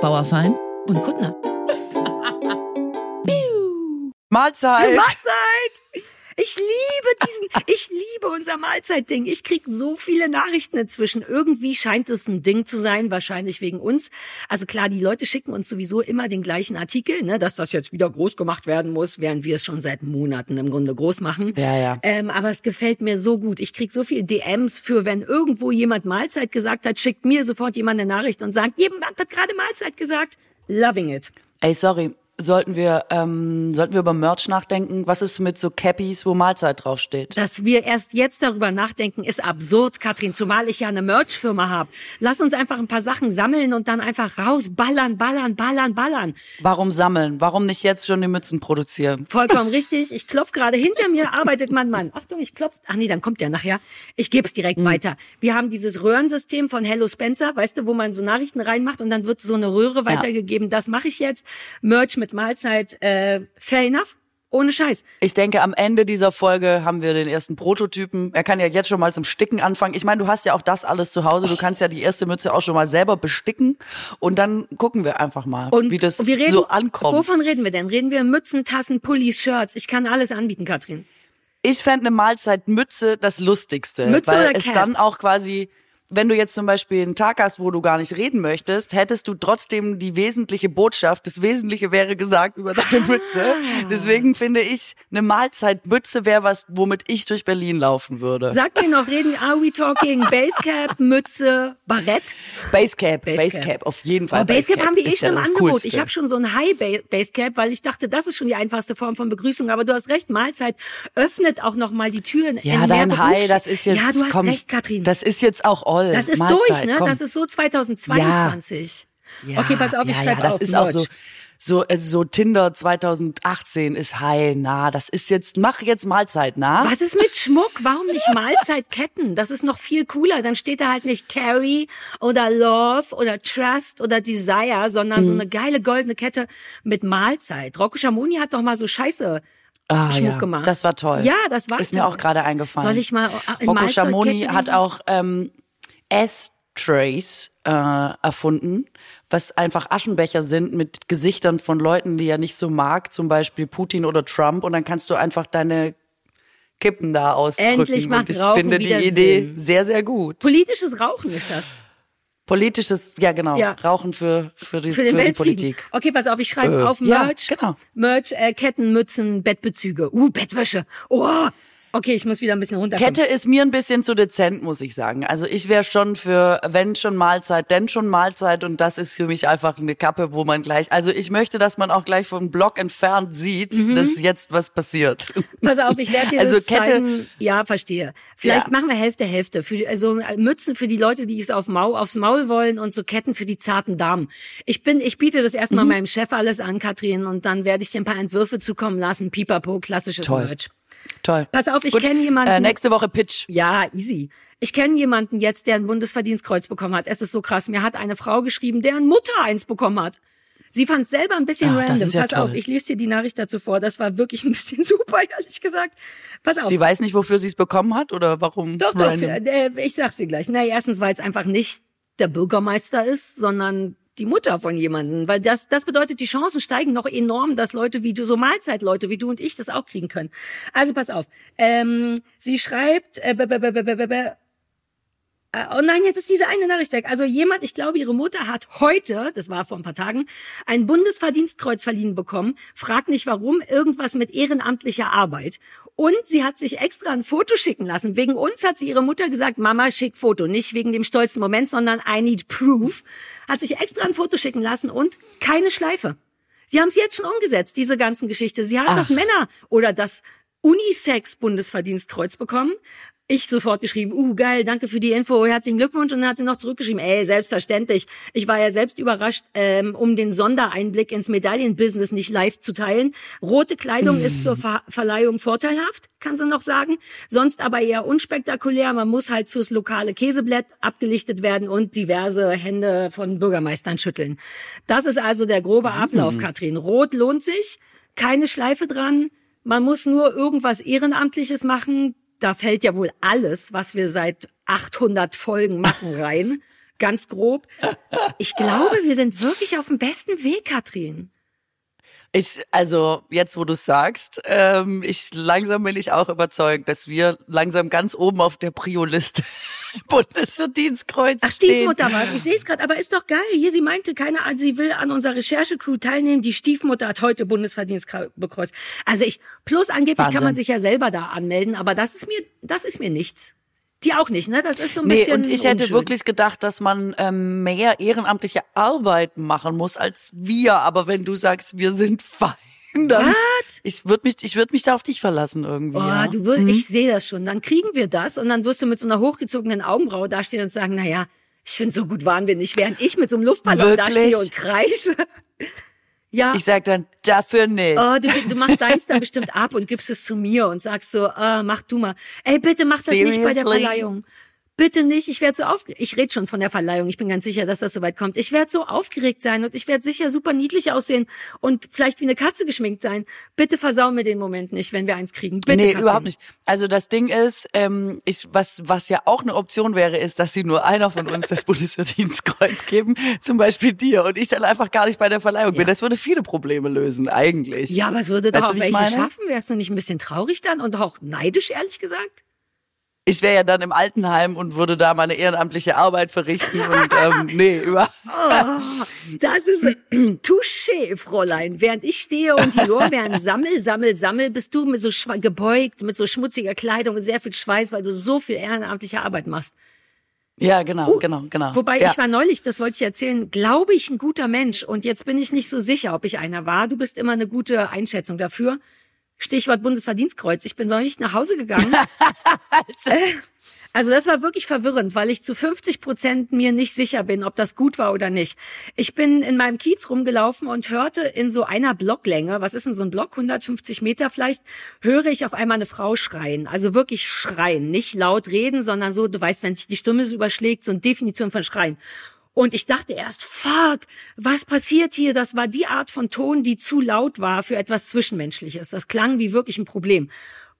Bauerfein und Kuttner. Mahlzeit! Mahlzeit! Ich liebe diesen, ich liebe unser Mahlzeitding. Ich krieg so viele Nachrichten inzwischen. Irgendwie scheint es ein Ding zu sein, wahrscheinlich wegen uns. Also klar, die Leute schicken uns sowieso immer den gleichen Artikel, ne, dass das jetzt wieder groß gemacht werden muss, während wir es schon seit Monaten im Grunde groß machen. Ja, ja. Ähm, aber es gefällt mir so gut. Ich krieg so viele DMs für, wenn irgendwo jemand Mahlzeit gesagt hat, schickt mir sofort jemand eine Nachricht und sagt, jemand hat gerade Mahlzeit gesagt. Loving it. Ey, sorry, sollten wir, ähm, sollten wir über Merch nachdenken? Was ist mit so Cappies, wo Mahlzeit draufsteht? Dass wir erst jetzt darüber nachdenken, ist absurd, Katrin, zumal ich ja eine Merch-Firma habe. Lass uns einfach ein paar Sachen sammeln und dann einfach rausballern, ballern, ballern, ballern. Warum sammeln? Warum nicht jetzt schon die Mützen produzieren? Vollkommen richtig. Ich klopf gerade hinter mir, arbeitet mein Mann. Achtung, ich klopf. Ach nee, dann kommt der nachher. Ich gebe es direkt mhm. weiter. Wir haben dieses Röhrensystem von Hello Spencer, weißt du, wo man so Nachrichten reinmacht und dann wird so eine Röhre weitergegeben. Ja. Das mache ich jetzt. Merch mit Mahlzeit, äh, fair enough. Ohne Scheiß. Ich denke, am Ende dieser Folge haben wir den ersten Prototypen. Er kann ja jetzt schon mal zum Sticken anfangen. Ich meine, du hast ja auch das alles zu Hause. Du kannst ja die erste Mütze auch schon mal selber besticken. Und dann gucken wir einfach mal, und, wie das wir reden, so ankommt. Wovon reden wir denn? Reden wir Mützen, Tassen, Pullis, Shirts? Ich kann alles anbieten, Katrin. Ich fände eine Mahlzeitmütze das Lustigste. Mütze weil oder es dann auch quasi wenn du jetzt zum Beispiel einen Tag hast, wo du gar nicht reden möchtest, hättest du trotzdem die wesentliche Botschaft. Das Wesentliche wäre gesagt über deine ah. Mütze. Deswegen finde ich, eine Mahlzeitmütze wäre was, womit ich durch Berlin laufen würde. Sag mir noch, reden, are we talking Basecap, Mütze, Barett? Basecap, Basecap, Basecap auf jeden Fall. Aber Basecap, Basecap haben wir eh schon im Angebot. Coolste. Ich habe schon so ein High Basecap, weil ich dachte, das ist schon die einfachste Form von Begrüßung. Aber du hast recht, Mahlzeit öffnet auch noch mal die Türen. Ja, dein High, das ist jetzt. Ja, du hast komm, recht, Katrin. Das ist jetzt auch toll. Das ist Mahlzeit, durch, ne? Komm. Das ist so 2022. Ja. Okay, pass auf, ich ja, schreibe ja, das auf. ist auch so so also so Tinder 2018 ist high, na, das ist jetzt mach jetzt Mahlzeit, na? Was ist mit Schmuck? Warum nicht Mahlzeitketten? Das ist noch viel cooler, dann steht da halt nicht Carry oder Love oder Trust oder Desire, sondern mhm. so eine geile goldene Kette mit Mahlzeit. Rocco Schamoni hat doch mal so Scheiße Ah, Schmuck ja. gemacht. Das war toll. Ja, das war Ist mir auch gerade eingefallen. Soll ich mal in Rocco Schamoni hat auch ähm, S-Trays äh, erfunden, was einfach Aschenbecher sind mit Gesichtern von Leuten, die er nicht so mag, zum Beispiel Putin oder Trump, und dann kannst du einfach deine Kippen da ausdrücken. Endlich macht und ich Rauchen finde die Idee Sinn. sehr, sehr gut. Politisches Rauchen ist das. Politisches, ja genau, Ja. Rauchen für, für, die, Für den für die. Politik. Okay, pass auf, ich schreibe Äh, auf ja, Merch. genau. Merch, äh, Ketten, Mützen, Bettbezüge. Uh, Bettwäsche. Oh. Okay, ich muss wieder ein bisschen runterkommen. Kette ist mir ein bisschen zu dezent, muss ich sagen. Also ich wäre schon für, wenn schon Mahlzeit, denn schon Mahlzeit und das ist für mich einfach eine Kappe, wo man gleich, also ich möchte, dass man auch gleich vom Block entfernt sieht, dass jetzt was passiert. Pass auf, ich werde dir Also das Kette- zeigen. Ja, verstehe. Vielleicht Ja. machen wir Hälfte Hälfte. Für, also Mützen für die Leute, die es auf Mau, aufs Maul wollen und so Ketten für die zarten Damen. Ich bin, ich biete das Mhm. erstmal meinem Chef alles an, Katrin, und dann werde ich dir ein paar Entwürfe zukommen lassen. Pipapo, klassisches Toll. Merch. Toll. Pass auf, ich kenne jemanden. Äh, nächste Woche Pitch. Ja, easy. Ich kenne jemanden jetzt, der ein Bundesverdienstkreuz bekommen hat. Es ist so krass. Mir hat eine Frau geschrieben, deren Mutter eins bekommen hat. Sie fand es selber ein bisschen Ach, random. ja Pass auf, toll. ich lese dir die Nachricht dazu vor. Das war wirklich ein bisschen super, ehrlich gesagt. Pass auf. Sie weiß nicht, wofür sie es bekommen hat oder warum? Doch, doch, random? für, äh, ich sag's dir gleich. Na, erstens, weil es einfach nicht der Bürgermeister ist, sondern die Mutter von jemandem. Weil das, das bedeutet, die Chancen steigen noch enorm, dass Leute wie du, so Mahlzeitleute wie du und ich das auch kriegen können. Also pass auf. Ähm, sie schreibt, äh, b- b- b- b- b- b- Oh nein, jetzt ist diese eine Nachricht weg. Also jemand, ich glaube, ihre Mutter hat heute, das war vor ein paar Tagen, ein Bundesverdienstkreuz verliehen bekommen. Frag nicht warum, irgendwas mit ehrenamtlicher Arbeit. Und sie hat sich extra ein Foto schicken lassen. Wegen uns hat sie ihre Mutter gesagt, Mama, schick Foto. Nicht wegen dem stolzen Moment, sondern I need proof. Hat sich extra ein Foto schicken lassen und keine Schleife. Sie haben es jetzt schon umgesetzt, diese ganzen Geschichte. Sie hat Ach. das Männer oder das Unisex-Bundesverdienstkreuz bekommen. Ich sofort geschrieben, uh, geil, danke für die Info, herzlichen Glückwunsch. Und dann hat sie noch zurückgeschrieben, ey, selbstverständlich. Ich war ja selbst überrascht, ähm, um den Sondereinblick ins Medaillenbusiness nicht live zu teilen. Rote Kleidung ist zur Ver Verleihung vorteilhaft, kann sie noch sagen. Sonst aber eher unspektakulär. Man muss halt fürs lokale Käseblett abgelichtet werden und diverse Hände von Bürgermeistern schütteln. Das ist also der grobe Ablauf, Katrin. Rot lohnt sich, keine Schleife dran. Man muss nur irgendwas Ehrenamtliches machen. Da fällt ja wohl alles, was wir seit 800 Folgen machen, rein. ganz grob. Ich glaube, wir sind wirklich auf dem besten Weg, Katrin. Ich, also jetzt, wo du sagst, ähm, ich langsam bin ich auch überzeugt, dass wir langsam ganz oben auf der Prio-Liste Bundesverdienstkreuz Ach, Stiefmutter war Ich sehe es gerade, aber ist doch geil. Hier, sie meinte, keine Ahnung, sie will an unserer Recherchecrew teilnehmen. Die Stiefmutter hat heute Bundesverdienstkreuz. Also ich, plus angeblich Wahnsinn. kann man sich ja selber da anmelden, aber das ist mir, das ist mir nichts. Die auch nicht, ne? Das ist so ein nee, bisschen. Und ich hätte wirklich gedacht, dass man ähm, mehr ehrenamtliche Arbeit machen muss als wir. Aber wenn du sagst, wir sind fein, dann What? ich würde mich, ich würde mich da auf dich verlassen irgendwie. Oh, ja. du würd, mhm. ich sehe das schon. Dann kriegen wir das und dann wirst du mit so einer hochgezogenen Augenbraue dastehen und sagen, na ja, ich finde so gut waren wir nicht, während ich mit so einem Luftballon wirklich? dastehe und kreische. Ja. Ich sag dann, dafür nicht. Oh, du, du machst deins dann bestimmt ab und gibst es zu mir und sagst so, äh, mach du mal. Ey, bitte mach das Seriously? nicht bei der Verleihung. Bitte nicht, ich werde so aufgeregt. Ich rede schon von der Verleihung, ich bin ganz sicher, dass das soweit kommt. Ich werde so aufgeregt sein und ich werde sicher super niedlich aussehen und vielleicht wie eine Katze geschminkt sein. Bitte versau mir den Moment nicht, wenn wir eins kriegen. Bitte, nee, Katrin. überhaupt nicht. Also das Ding ist, ähm, ich, was, was ja auch eine Option wäre, ist, dass sie nur einer von uns das Bundesverdienstkreuz geben, zum Beispiel dir, und ich dann einfach gar nicht bei der Verleihung ja. bin. Das würde viele Probleme lösen, eigentlich. Ja, aber es würde doch weißt auch welche schaffen. Wärst du nicht ein bisschen traurig dann und auch neidisch, ehrlich gesagt? Ich wäre ja dann im Altenheim und würde da meine ehrenamtliche Arbeit verrichten und ähm, nee, über. Oh, das ist touché, Fräulein. Während ich stehe und die Lorbeeren sammel, sammel, sammel, bist du mit so gebeugt, mit so schmutziger Kleidung und sehr viel Schweiß, weil du so viel ehrenamtliche Arbeit machst. Ja, genau, uh, genau, genau. Wobei ja. ich war neulich, das wollte ich erzählen, glaube ich, ein guter Mensch. Und jetzt bin ich nicht so sicher, ob ich einer war. Du bist immer eine gute Einschätzung dafür. Stichwort Bundesverdienstkreuz. Ich bin neulich nach Hause gegangen. also. also das war wirklich verwirrend, weil ich zu 50 Prozent mir nicht sicher bin, ob das gut war oder nicht. Ich bin in meinem Kiez rumgelaufen und hörte in so einer Blocklänge, was ist denn so ein Block, 150 Meter vielleicht, höre ich auf einmal eine Frau schreien. Also wirklich schreien. Nicht laut reden, sondern so, du weißt, wenn sich die Stimme so überschlägt, so eine Definition von Schreien. Und ich dachte erst, fuck, was passiert hier? Das war die Art von Ton, die zu laut war für etwas Zwischenmenschliches. Das klang wie wirklich ein Problem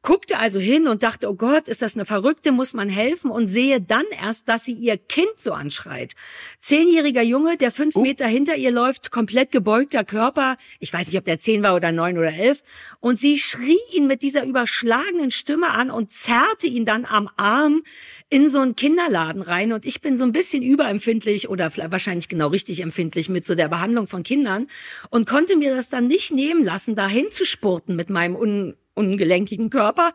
guckte also hin und dachte, oh Gott, ist das eine Verrückte, muss man helfen und sehe dann erst, dass sie ihr Kind so anschreit. Zehnjähriger Junge, der fünf uh. Meter hinter ihr läuft, komplett gebeugter Körper, ich weiß nicht, ob der zehn war oder neun oder elf, und sie schrie ihn mit dieser überschlagenen Stimme an und zerrte ihn dann am Arm in so einen Kinderladen rein und ich bin so ein bisschen überempfindlich oder wahrscheinlich genau richtig empfindlich mit so der Behandlung von Kindern und konnte mir das dann nicht nehmen lassen, dahin zu spurten mit meinem un ungelenkigen Körper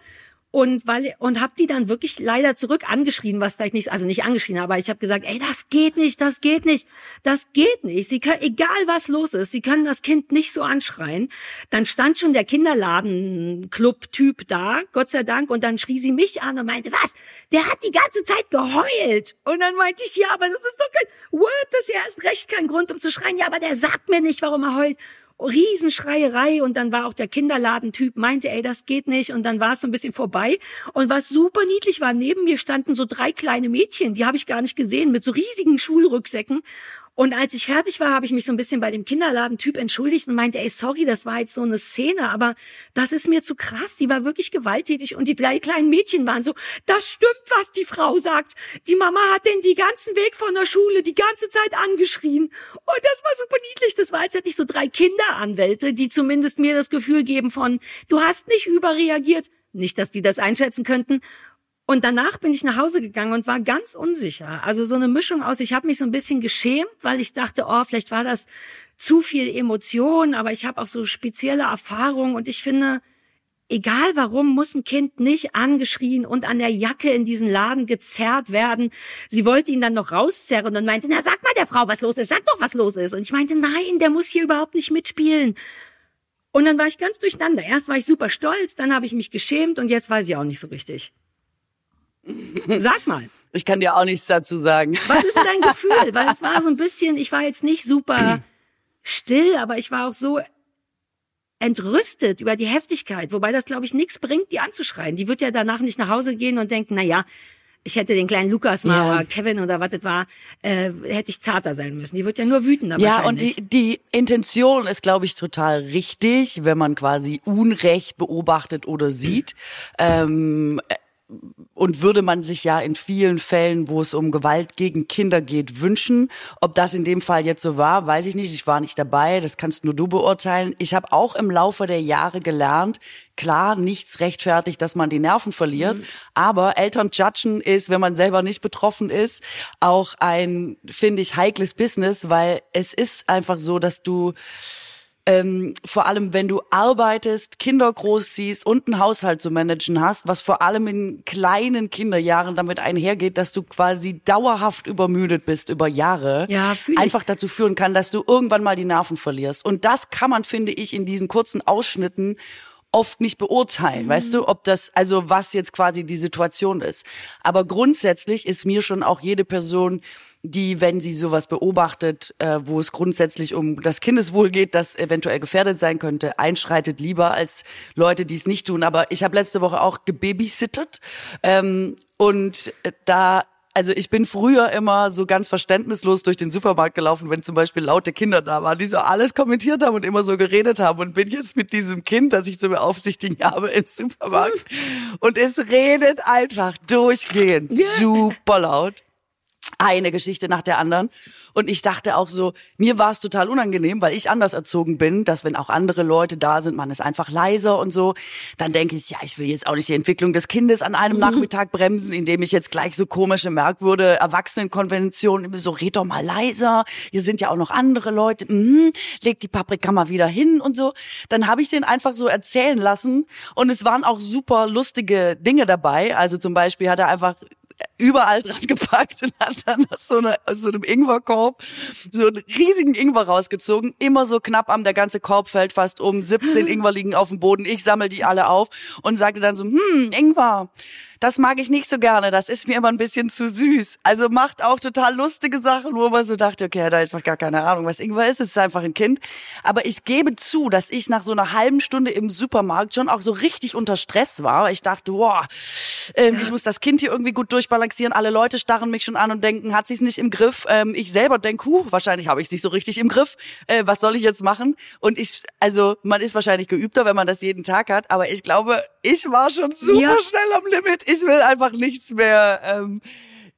und weil und habe die dann wirklich leider zurück angeschrien, was vielleicht nicht, also nicht angeschrien, aber ich habe gesagt, ey, das geht nicht, das geht nicht, das geht nicht. Sie können, egal was los ist, sie können das Kind nicht so anschreien. Dann stand schon der Kinderladen-Club-Typ da, Gott sei Dank, und dann schrie sie mich an und meinte, was? Der hat die ganze Zeit geheult. Und dann meinte ich, ja, aber das ist doch kein, what? Das ist ja erst recht kein Grund, um zu schreien. Ja, aber der sagt mir nicht, warum er heult. Riesenschreierei und dann war auch der Kinderladentyp, meinte, ey, das geht nicht. Und dann war es so ein bisschen vorbei. Und was super niedlich war, neben mir standen so drei kleine Mädchen, die habe ich gar nicht gesehen, mit so riesigen Schulrücksäcken und als ich fertig war, habe ich mich so ein bisschen bei dem Kinderladentyp entschuldigt und meinte, ey, sorry, das war jetzt so eine Szene, aber das ist mir zu krass. Die war wirklich gewalttätig und die drei kleinen Mädchen waren so, das stimmt, was die Frau sagt. Die Mama hat den die ganzen Weg von der Schule die ganze Zeit angeschrien. Und das war super niedlich. Das war, als hätte ich so drei Kinderanwälte, die zumindest mir das Gefühl geben von, du hast nicht überreagiert. Nicht, dass die das einschätzen könnten. Und danach bin ich nach Hause gegangen und war ganz unsicher. Also so eine Mischung aus, ich habe mich so ein bisschen geschämt, weil ich dachte, oh, vielleicht war das zu viel Emotion, aber ich habe auch so spezielle Erfahrungen und ich finde, egal warum, muss ein Kind nicht angeschrien und an der Jacke in diesen Laden gezerrt werden. Sie wollte ihn dann noch rauszerren und meinte, na sag mal der Frau, was los ist, sag doch, was los ist. Und ich meinte, nein, der muss hier überhaupt nicht mitspielen. Und dann war ich ganz durcheinander. Erst war ich super stolz, dann habe ich mich geschämt und jetzt weiß ich auch nicht so richtig. Sag mal. Ich kann dir auch nichts dazu sagen. Was ist denn dein Gefühl? Weil es war so ein bisschen, ich war jetzt nicht super still, aber ich war auch so entrüstet über die Heftigkeit, wobei das, glaube ich, nichts bringt, die anzuschreien. Die wird ja danach nicht nach Hause gehen und denken, na ja, ich hätte den kleinen Lukas mal ja. oder Kevin oder was das war, äh, hätte ich zarter sein müssen. Die wird ja nur wütender Ja, und die, die Intention ist, glaube ich, total richtig, wenn man quasi Unrecht beobachtet oder sieht. Ähm, und würde man sich ja in vielen Fällen, wo es um Gewalt gegen Kinder geht, wünschen. Ob das in dem Fall jetzt so war, weiß ich nicht. Ich war nicht dabei, das kannst nur du beurteilen. Ich habe auch im Laufe der Jahre gelernt, klar, nichts rechtfertigt, dass man die Nerven verliert, mhm. aber Eltern judgen ist, wenn man selber nicht betroffen ist, auch ein, finde ich, heikles Business, weil es ist einfach so, dass du ähm, vor allem wenn du arbeitest, Kinder großziehst und einen Haushalt zu managen hast, was vor allem in kleinen Kinderjahren damit einhergeht, dass du quasi dauerhaft übermüdet bist über Jahre, ja, einfach dazu führen kann, dass du irgendwann mal die Nerven verlierst. Und das kann man, finde ich, in diesen kurzen Ausschnitten oft nicht beurteilen, mhm. weißt du, ob das, also was jetzt quasi die Situation ist. Aber grundsätzlich ist mir schon auch jede Person, die, wenn sie sowas beobachtet, äh, wo es grundsätzlich um das Kindeswohl geht, das eventuell gefährdet sein könnte, einschreitet lieber als Leute, die es nicht tun. Aber ich habe letzte Woche auch gebabysittet ähm, und da also ich bin früher immer so ganz verständnislos durch den Supermarkt gelaufen, wenn zum Beispiel laute Kinder da waren, die so alles kommentiert haben und immer so geredet haben und bin jetzt mit diesem Kind, das ich zu beaufsichtigen habe, ins Supermarkt. Und es redet einfach durchgehend super laut eine Geschichte nach der anderen. Und ich dachte auch so, mir war es total unangenehm, weil ich anders erzogen bin, dass wenn auch andere Leute da sind, man ist einfach leiser und so. Dann denke ich, ja, ich will jetzt auch nicht die Entwicklung des Kindes an einem Nachmittag bremsen, indem ich jetzt gleich so komische, merkwürdige Erwachsenenkonventionen, so red doch mal leiser, hier sind ja auch noch andere Leute, mhm, leg die Paprika mal wieder hin und so. Dann habe ich den einfach so erzählen lassen und es waren auch super lustige Dinge dabei. Also zum Beispiel hat er einfach überall dran gepackt und hat dann aus so, einer, aus so einem Ingwerkorb so einen riesigen Ingwer rausgezogen. Immer so knapp am, der ganze Korb fällt fast um. 17 Ingwer liegen auf dem Boden. Ich sammel die alle auf und sagte dann so, hm, Ingwer das mag ich nicht so gerne, das ist mir immer ein bisschen zu süß. Also macht auch total lustige Sachen, wo man so dachte, okay, er hat einfach gar keine Ahnung, was Ingwer ist, es ist einfach ein Kind. Aber ich gebe zu, dass ich nach so einer halben Stunde im Supermarkt schon auch so richtig unter Stress war. Ich dachte, boah, ähm, ich muss das Kind hier irgendwie gut durchbalancieren. Alle Leute starren mich schon an und denken, hat sie es nicht im Griff? Ähm, ich selber denke, huh, wahrscheinlich habe ich es nicht so richtig im Griff. Äh, was soll ich jetzt machen? Und ich, also man ist wahrscheinlich geübter, wenn man das jeden Tag hat, aber ich glaube, ich war schon super ja. schnell am Limit. Ich will einfach nichts mehr. Ähm,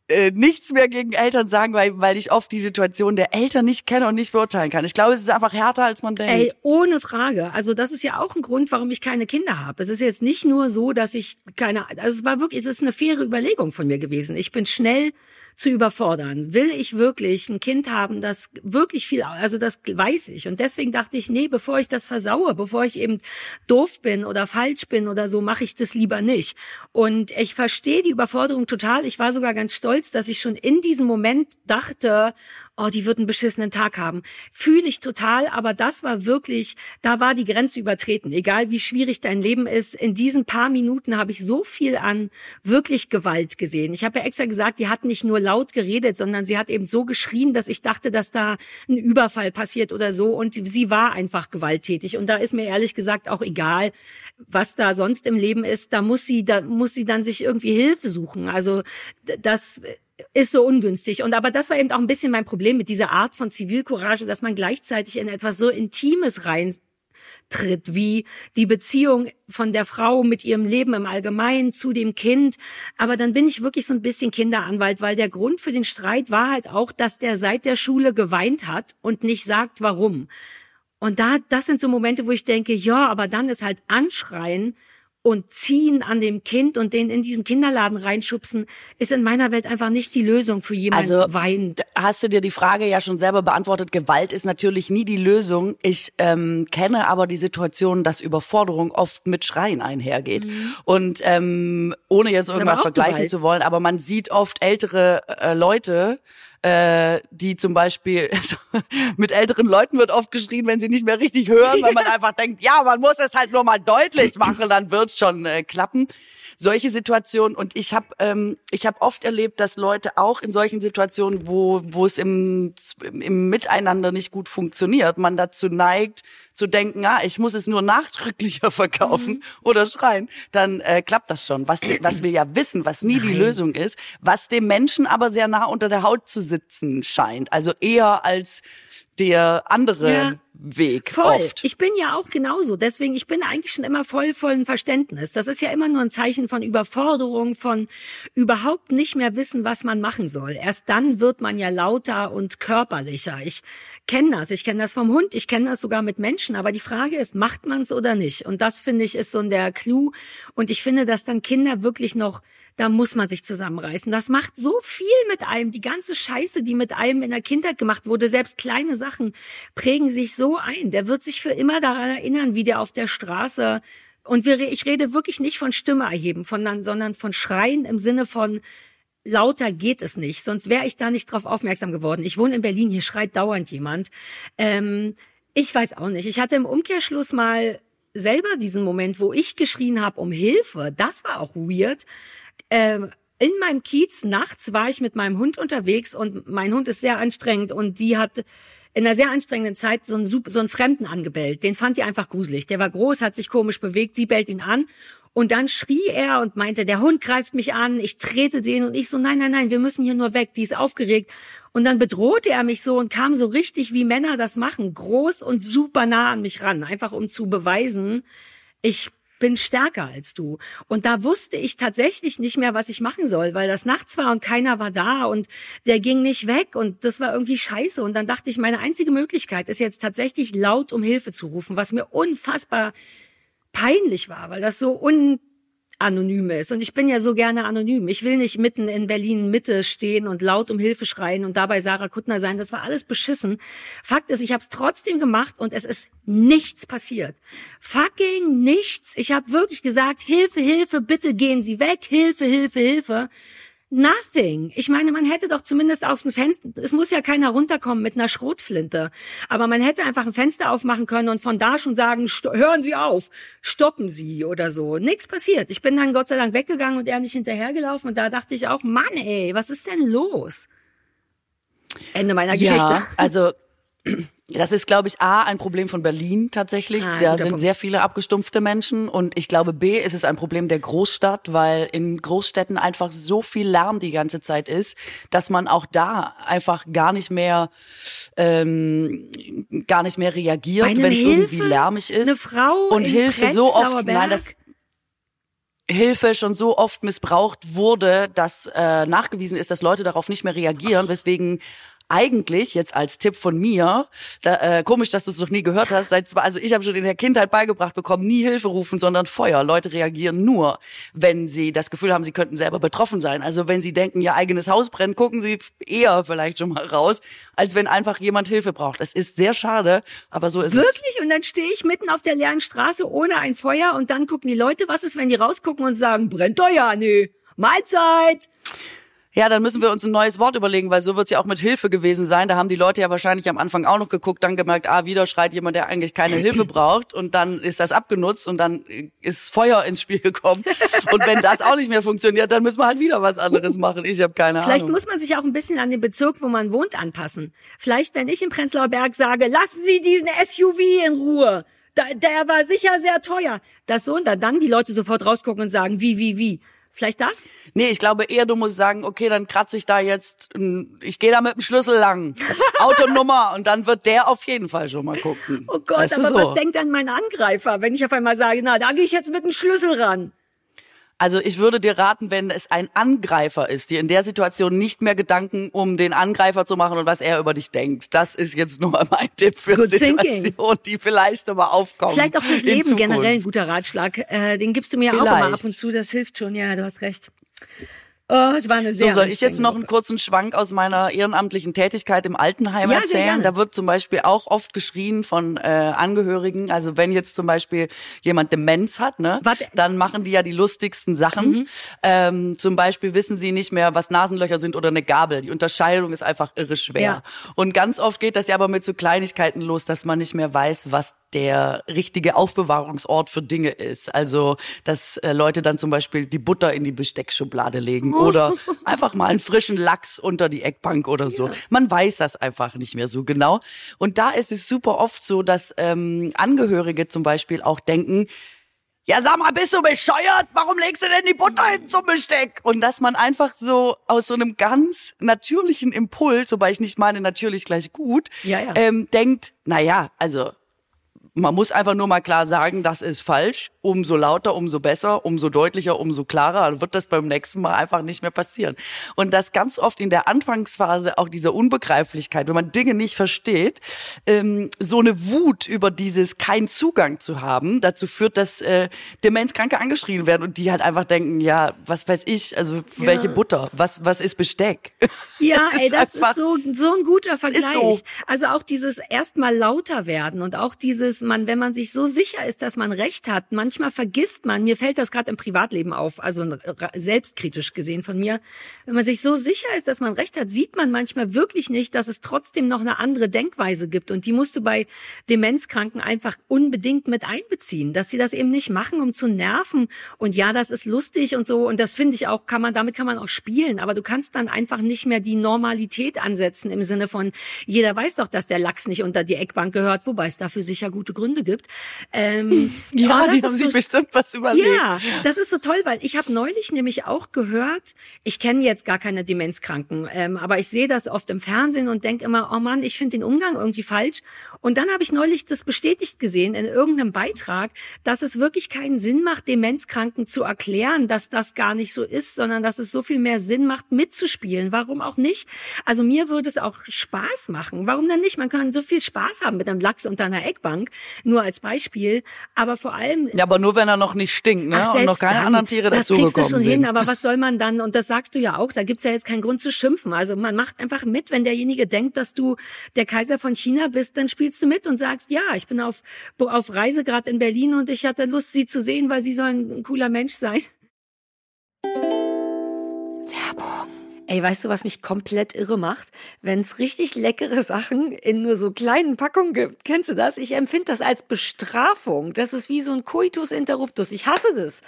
äh, nichts mehr gegen Eltern sagen, weil, weil ich oft die Situation der Eltern nicht kenne und nicht beurteilen kann. Ich glaube, es ist einfach härter, als man denkt. Ey, ohne Frage. Also das ist ja auch ein Grund, warum ich keine Kinder habe. Es ist jetzt nicht nur so, dass ich keine, also es war wirklich, es ist eine faire Überlegung von mir gewesen. Ich bin schnell zu überfordern. Will ich wirklich ein Kind haben, das wirklich viel, also das weiß ich. Und deswegen dachte ich, nee, bevor ich das versaue, bevor ich eben doof bin oder falsch bin oder so, mache ich das lieber nicht. Und ich verstehe die Überforderung total. Ich war sogar ganz stolz, dass ich schon in diesem Moment dachte, oh, die wird einen beschissenen Tag haben. Fühle ich total, aber das war wirklich, da war die Grenze übertreten. Egal wie schwierig dein Leben ist, in diesen paar Minuten habe ich so viel an wirklich Gewalt gesehen. Ich habe ja extra gesagt, die hat nicht nur laut geredet, sondern sie hat eben so geschrien, dass ich dachte, dass da ein Überfall passiert oder so. Und sie war einfach gewalttätig. Und da ist mir ehrlich gesagt auch egal, was da sonst im Leben ist. Da muss sie, da muss sie dann sich irgendwie Hilfe suchen. Also das ist so ungünstig. Und aber das war eben auch ein bisschen mein Problem mit dieser Art von Zivilcourage, dass man gleichzeitig in etwas so Intimes reintritt, wie die Beziehung von der Frau mit ihrem Leben im Allgemeinen zu dem Kind. Aber dann bin ich wirklich so ein bisschen Kinderanwalt, weil der Grund für den Streit war halt auch, dass der seit der Schule geweint hat und nicht sagt, warum. Und da, das sind so Momente, wo ich denke, ja, aber dann ist halt Anschreien und ziehen an dem Kind und den in diesen Kinderladen reinschubsen, ist in meiner Welt einfach nicht die Lösung für jemanden, also, weint. Hast du dir die Frage ja schon selber beantwortet. Gewalt ist natürlich nie die Lösung. Ich ähm, kenne aber die Situation, dass Überforderung oft mit Schreien einhergeht. Mhm. Und ähm, ohne jetzt irgendwas vergleichen Gewalt. zu wollen, aber man sieht oft ältere äh, Leute, äh, die zum Beispiel mit älteren Leuten wird oft geschrien, wenn sie nicht mehr richtig hören, weil man einfach denkt, ja, man muss es halt nur mal deutlich machen, dann wird's schon äh, klappen solche Situationen und ich habe ähm, ich habe oft erlebt, dass Leute auch in solchen Situationen, wo wo es im im Miteinander nicht gut funktioniert, man dazu neigt zu denken, ah, ich muss es nur nachdrücklicher verkaufen mhm. oder schreien, dann äh, klappt das schon. Was was wir ja wissen, was nie Nein. die Lösung ist, was dem Menschen aber sehr nah unter der Haut zu sitzen scheint, also eher als der andere ja. Weg. Voll. Oft. Ich bin ja auch genauso. Deswegen, ich bin eigentlich schon immer voll vollen Verständnis. Das ist ja immer nur ein Zeichen von Überforderung, von überhaupt nicht mehr wissen, was man machen soll. Erst dann wird man ja lauter und körperlicher. Ich kenne das. Ich kenne das vom Hund. Ich kenne das sogar mit Menschen. Aber die Frage ist, macht man es oder nicht? Und das finde ich ist so der Clou. Und ich finde, dass dann Kinder wirklich noch da muss man sich zusammenreißen. Das macht so viel mit einem. Die ganze Scheiße, die mit einem in der Kindheit gemacht wurde, selbst kleine Sachen prägen sich so ein. Der wird sich für immer daran erinnern, wie der auf der Straße und wir, ich rede wirklich nicht von Stimme erheben, von, sondern von Schreien im Sinne von lauter geht es nicht. Sonst wäre ich da nicht drauf aufmerksam geworden. Ich wohne in Berlin, hier schreit dauernd jemand. Ähm, ich weiß auch nicht. Ich hatte im Umkehrschluss mal selber diesen Moment, wo ich geschrien habe um Hilfe. Das war auch weird. Ähm, in meinem Kiez nachts war ich mit meinem Hund unterwegs und mein Hund ist sehr anstrengend und die hat in einer sehr anstrengenden Zeit so einen, so einen Fremden angebellt. Den fand die einfach gruselig. Der war groß, hat sich komisch bewegt, sie bellt ihn an und dann schrie er und meinte, der Hund greift mich an, ich trete den und ich so, nein, nein, nein, wir müssen hier nur weg, die ist aufgeregt. Und dann bedrohte er mich so und kam so richtig, wie Männer das machen, groß und super nah an mich ran, einfach um zu beweisen, ich bin stärker als du. Und da wusste ich tatsächlich nicht mehr, was ich machen soll, weil das nachts war und keiner war da und der ging nicht weg und das war irgendwie scheiße. Und dann dachte ich, meine einzige Möglichkeit ist jetzt tatsächlich laut um Hilfe zu rufen, was mir unfassbar peinlich war, weil das so un anonym ist. Und ich bin ja so gerne anonym. Ich will nicht mitten in Berlin Mitte stehen und laut um Hilfe schreien und dabei Sarah Kuttner sein. Das war alles beschissen. Fakt ist, ich habe es trotzdem gemacht und es ist nichts passiert. Fucking nichts. Ich habe wirklich gesagt, Hilfe, Hilfe, bitte gehen Sie weg. Hilfe, Hilfe, Hilfe. Nothing. Ich meine, man hätte doch zumindest aufs Fenster, es muss ja keiner runterkommen mit einer Schrotflinte, aber man hätte einfach ein Fenster aufmachen können und von da schon sagen, hören Sie auf, stoppen Sie oder so. Nichts passiert. Ich bin dann Gott sei Dank weggegangen und er nicht hinterhergelaufen und da dachte ich auch, Mann, ey, was ist denn los? Ende meiner Geschichte. Ja, also das ist, glaube ich, A, ein Problem von Berlin tatsächlich. Ah, da sind Punkt. sehr viele abgestumpfte Menschen. Und ich glaube, B, ist es ein Problem der Großstadt, weil in Großstädten einfach so viel Lärm die ganze Zeit ist, dass man auch da einfach gar nicht mehr, ähm, gar nicht mehr reagiert, wenn es irgendwie lärmig ist. Eine Frau und in Hilfe so oft, nein, das? Hilfe schon so oft missbraucht wurde, dass äh, nachgewiesen ist, dass Leute darauf nicht mehr reagieren, weswegen eigentlich jetzt als Tipp von mir, da, äh, komisch, dass du es noch nie gehört hast, seit also ich habe schon in der Kindheit beigebracht bekommen, nie Hilfe rufen, sondern Feuer. Leute reagieren nur, wenn sie das Gefühl haben, sie könnten selber betroffen sein. Also wenn sie denken, ihr eigenes Haus brennt, gucken sie eher vielleicht schon mal raus, als wenn einfach jemand Hilfe braucht. Das ist sehr schade, aber so ist es. Wirklich? Und dann stehe ich mitten auf der leeren Straße ohne ein Feuer und dann gucken die Leute, was ist, wenn die rausgucken und sagen, brennt ja, nee. Mahlzeit! Ja, dann müssen wir uns ein neues Wort überlegen, weil so wird's ja auch mit Hilfe gewesen sein. Da haben die Leute ja wahrscheinlich am Anfang auch noch geguckt, dann gemerkt, ah, wieder schreit jemand, der eigentlich keine Hilfe braucht. Und dann ist das abgenutzt und dann ist Feuer ins Spiel gekommen. Und wenn das auch nicht mehr funktioniert, dann müssen wir halt wieder was anderes machen. Ich habe keine Vielleicht Ahnung. muss man sich auch ein bisschen an den Bezirk, wo man wohnt, anpassen. Vielleicht, wenn ich in Prenzlauer Berg sage, lassen Sie diesen SUV in Ruhe. Da, der war sicher sehr teuer. Das so, und da dann die Leute sofort rausgucken und sagen, wie, wie, wie. Vielleicht das? Nee, ich glaube eher, du musst sagen, okay, dann kratze ich da jetzt, ich gehe da mit dem Schlüssel lang. Autonummer. Und dann wird der auf jeden Fall schon mal gucken. Oh Gott, Weißt aber so. was denkt dann mein Angreifer, wenn ich auf einmal sage, na, da gehe ich jetzt mit dem Schlüssel ran? Also ich würde dir raten, wenn es ein Angreifer ist, dir in der Situation nicht mehr Gedanken um den Angreifer zu machen und was er über dich denkt. Das ist jetzt nur mein Tipp für Good Situationen, thinking. die vielleicht nochmal aufkommen. Vielleicht auch fürs Leben generell ein guter Ratschlag. Äh, den gibst du mir auch Vielleicht. immer ab und zu, das hilft schon. Ja, du hast recht. Oh, es war eine sehr So, soll ich jetzt noch einen kurzen Schwank aus meiner ehrenamtlichen Tätigkeit im Altenheim Ja, erzählen? Da wird zum Beispiel auch oft geschrien von äh, Angehörigen. Also wenn jetzt zum Beispiel jemand Demenz hat, ne, Warte. Mhm. dann machen die ja die lustigsten Sachen. Ähm, zum Beispiel wissen sie nicht mehr, was Nasenlöcher sind oder eine Gabel. Die Unterscheidung ist einfach irre schwer. Ja. Und ganz oft geht das ja aber mit so Kleinigkeiten los, dass man nicht mehr weiß, was der richtige Aufbewahrungsort für Dinge ist. Also, dass äh, Leute dann zum Beispiel die Butter in die Besteckschublade legen oder einfach mal einen frischen Lachs unter die Eckbank oder so. Man weiß das einfach nicht mehr so genau. Und da ist es super oft so, dass ähm, Angehörige zum Beispiel auch denken, ja sag mal, bist du bescheuert? Warum legst du denn die Butter hin zum Besteck? Und dass man einfach so aus so einem ganz natürlichen Impuls, wobei ich nicht meine natürlich gleich gut, Ja, ja. Ähm, denkt, na ja, also man muss einfach nur mal klar sagen, das ist falsch. Umso lauter, umso besser, umso deutlicher, umso klarer dann wird das beim nächsten Mal einfach nicht mehr passieren. Und das ganz oft in der Anfangsphase auch dieser Unbegreiflichkeit, wenn man Dinge nicht versteht, ähm, so eine Wut über dieses keinen Zugang zu haben, dazu führt, dass äh, Demenzkranke angeschrien werden und die halt einfach denken, ja, was weiß ich, also welche Butter, was was ist Besteck? Ja, Es ey, das einfach- ist so, so ein guter ist Vergleich. so. Also auch dieses erstmal lauter werden und auch dieses, man, wenn man sich so sicher ist, dass man recht hat, manchmal vergisst man, mir fällt das gerade im Privatleben auf, also selbstkritisch gesehen von mir, wenn man sich so sicher ist, dass man recht hat, sieht man manchmal wirklich nicht, dass es trotzdem noch eine andere Denkweise gibt. Und die musst du bei Demenzkranken einfach unbedingt mit einbeziehen, dass sie das eben nicht machen, um zu nerven. Und ja, das ist lustig und so. Und das finde ich auch, kann man, damit kann man auch spielen, aber du kannst dann einfach nicht mehr die Normalität ansetzen im Sinne von, jeder weiß doch, dass der Lachs nicht unter die Eckbank gehört, wobei es dafür sicher gute Gründe gibt. Ähm, ja, die haben sich so- bestimmt was überlegt. ja, das ist so toll, weil ich habe neulich nämlich auch gehört, ich kenne jetzt gar keine Demenzkranken, ähm, aber ich sehe das oft im Fernsehen und denke immer, oh Mann, ich finde den Umgang irgendwie falsch. Und dann habe ich neulich das bestätigt gesehen in irgendeinem Beitrag, dass es wirklich keinen Sinn macht, Demenzkranken zu erklären, dass das gar nicht so ist, sondern dass es so viel mehr Sinn macht, mitzuspielen. Warum auch nicht? Also mir würde es auch Spaß machen. Warum denn nicht? Man kann so viel Spaß haben mit einem Lachs unter einer Eckbank, nur als Beispiel. Aber vor allem Ja, aber nur wenn er noch nicht stinkt, ne? Ach, und noch keine dann, anderen Tiere das kriegst du dazugekommen schon sind. hin, aber was soll man dann, und das sagst du ja auch, da gibt's ja jetzt keinen Grund zu schimpfen. Also man macht einfach mit, wenn derjenige denkt, dass du der Kaiser von China bist, dann spielst du mit und sagst, ja, ich bin auf, auf Reise gerade in Berlin und ich hatte Lust, sie zu sehen, weil sie soll ein cooler Mensch sein. Werbung. Ey, weißt du, was mich komplett irre macht? Wenn es richtig leckere Sachen in nur so kleinen Packungen gibt. Kennst du das? Ich empfinde das als Bestrafung. Das ist wie so ein Coitus interruptus. Ich hasse das.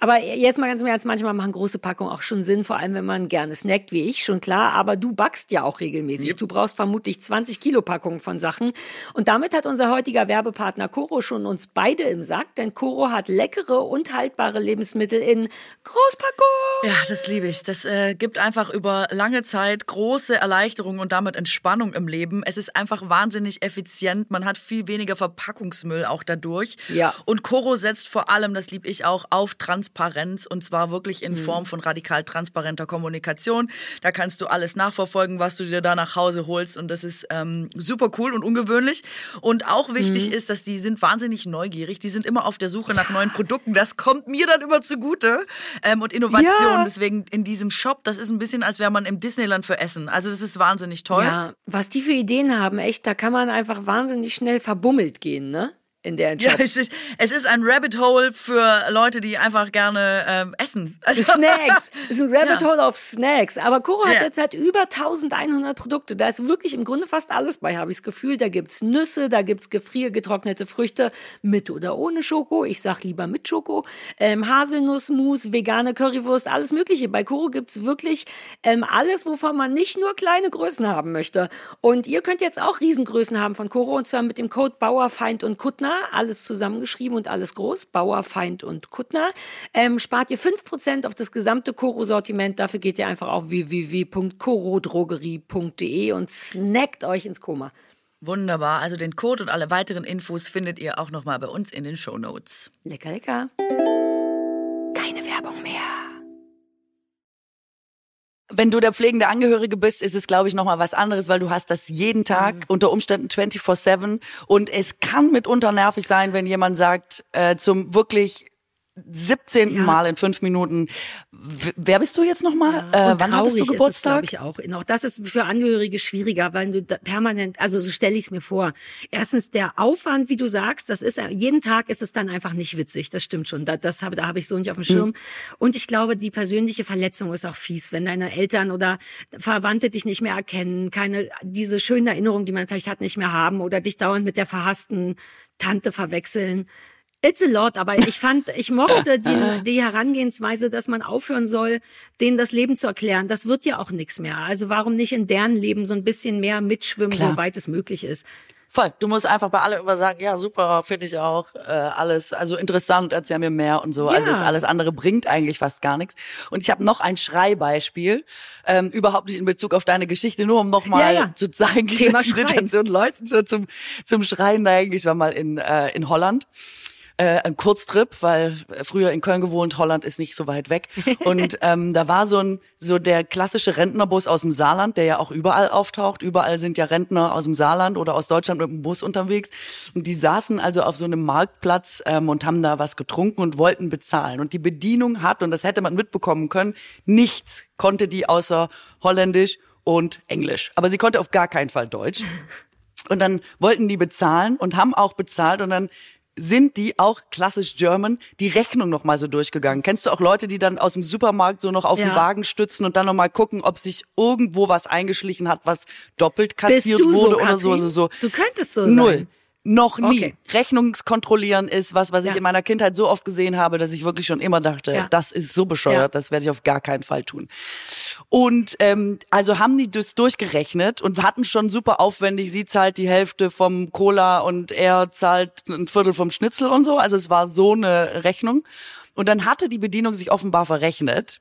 Aber jetzt mal ganz im Ernst, manchmal machen große Packungen auch schon Sinn, vor allem wenn man gerne snackt, wie ich, schon klar. Aber du backst ja auch regelmäßig. Du brauchst vermutlich 20 Kilo Packungen von Sachen. Und damit hat unser heutiger Werbepartner Coro schon uns beide im Sack, denn Coro hat leckere und haltbare Lebensmittel in Großpackung. Ja, das liebe ich. Das äh, gibt einfach über lange Zeit große Erleichterung und damit Entspannung im Leben. Es ist einfach wahnsinnig effizient. Man hat viel weniger Verpackungsmüll auch dadurch. Ja. Und Coro setzt vor allem, das liebe ich auch, auf Transparenz und zwar wirklich Mhm. in Form von radikal transparenter Kommunikation. Da kannst du alles nachverfolgen, was du dir da nach Hause holst und das ist ähm, super cool und ungewöhnlich. Und auch wichtig Mhm. ist, dass die sind wahnsinnig neugierig. Die sind immer auf der Suche nach neuen Produkten. Das kommt mir dann immer zugute. Ähm, und Innovation. Ja. Deswegen in diesem Shop, das ist ein bisschen, als wäre man im Disneyland für Essen. Also das ist wahnsinnig toll. Ja, was die für Ideen haben, echt, da kann man einfach wahnsinnig schnell verbummelt gehen, ne? In der Ja, Job. es ist, es ist ein Rabbit Hole für Leute, die einfach gerne ähm, essen. Also, Snacks. Es ist ein Rabbit Ja. Hole auf Snacks. Aber Coro hat Ja. jetzt halt über 1100 Produkte. Da ist wirklich im Grunde fast alles bei, habe ich das Gefühl. Da gibt's Nüsse, da gibt's gefriergetrocknete Früchte mit oder ohne Schoko. Ich sag lieber mit Schoko. Ähm, Haselnussmus, vegane Currywurst, alles Mögliche. Bei Coro gibt's wirklich ähm, alles, wovon man nicht nur kleine Größen haben möchte. Und ihr könnt jetzt auch Riesengrößen haben von Coro und zwar mit dem Code Bauerfeind und Kuttner. Alles zusammengeschrieben und alles groß. Bauerfeind und Kuttner. Ähm, spart ihr 5% auf das gesamte Coro-Sortiment. Dafür geht ihr einfach auf www.corodrogerie.de und snackt euch ins Koma. Wunderbar. Also den Code und alle weiteren Infos findet ihr auch nochmal bei uns in den Show Notes. Lecker, lecker. Wenn du der pflegende Angehörige bist, ist es, glaube ich, nochmal was anderes, weil du hast das jeden Tag, Mhm. unter Umständen 24-7. Und es kann mitunter nervig sein, wenn jemand sagt, äh, zum wirklich 17. Ja. Mal in fünf Minuten, wer bist du jetzt nochmal? äh, Und wann hattest du Geburtstag? Ist es, ich, auch. Auch das ist für Angehörige schwieriger, weil du permanent, also so stelle ich es mir vor. Erstens der Aufwand, wie du sagst, das ist jeden Tag ist es dann einfach nicht witzig. Das stimmt schon. Da, das habe, da habe ich so nicht auf dem Schirm. Und ich glaube, die persönliche Verletzung ist auch fies, wenn deine Eltern oder Verwandte dich nicht mehr erkennen, keine diese schönen Erinnerungen, die man vielleicht hat, nicht mehr haben oder dich dauernd mit der verhassten Tante verwechseln. It's a lot, aber ich fand, ich mochte die, die Herangehensweise, dass man aufhören soll, denen das Leben zu erklären. Das wird ja auch nichts mehr. Also warum nicht in deren Leben so ein bisschen mehr mitschwimmen, Klar. soweit es möglich ist. Voll. Du musst einfach bei allem immer sagen, ja, super, finde ich auch, äh, alles, also interessant, erzähl mir mehr und so. Also Ja. das alles andere bringt eigentlich fast gar nichts. Und ich habe noch ein Schreibeispiel, ähm, überhaupt nicht in Bezug auf deine Geschichte, nur um nochmal Ja, ja. zu zeigen, Thema die Schreien. Situation Leuten so zum, zum Schreien neigen. Ich war mal in, äh, in Holland äh, ein Kurztrip, weil früher in Köln gewohnt, Holland ist nicht so weit weg. Und ähm, da war so ein so der klassische Rentnerbus aus dem Saarland, der ja auch überall auftaucht. Überall sind ja Rentner aus dem Saarland oder aus Deutschland mit dem Bus unterwegs. Und die saßen also auf so einem Marktplatz ähm, und haben da was getrunken und wollten bezahlen. Und die Bedienung hat, und das hätte man mitbekommen können, nichts konnte die außer Holländisch und Englisch. Aber sie konnte auf gar keinen Fall Deutsch. Und dann wollten die bezahlen und haben auch bezahlt und dann sind die auch klassisch German die Rechnung noch mal so durchgegangen. Kennst du auch Leute, die dann aus dem Supermarkt so noch auf den Ja. Wagen stützen und dann noch mal gucken, ob sich irgendwo was eingeschlichen hat, was doppelt kassiert wurde so, oder so, Katrin? so, so. Du könntest so Null. sein. Noch nie. Okay. Rechnungskontrollieren ist was, was ich Ja. in meiner Kindheit so oft gesehen habe, dass ich wirklich schon immer dachte, Ja. das ist so bescheuert, Ja. das werde ich auf gar keinen Fall tun. Und ähm, also haben die das durchgerechnet und hatten schon super aufwendig, sie zahlt die Hälfte vom Cola und er zahlt ein Viertel vom Schnitzel und so. Also es war so eine Rechnung. Und dann hatte die Bedienung sich offenbar verrechnet.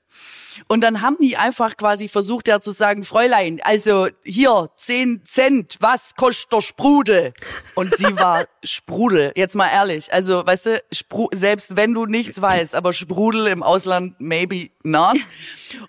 Und dann haben die einfach quasi versucht, ja zu sagen, Fräulein, also hier, 10 Cent, was kostet der Sprudel? Und sie war Sprudel, jetzt mal ehrlich. Also, weißt du, Spru selbst wenn du nichts weißt, aber Sprudel im Ausland, maybe not.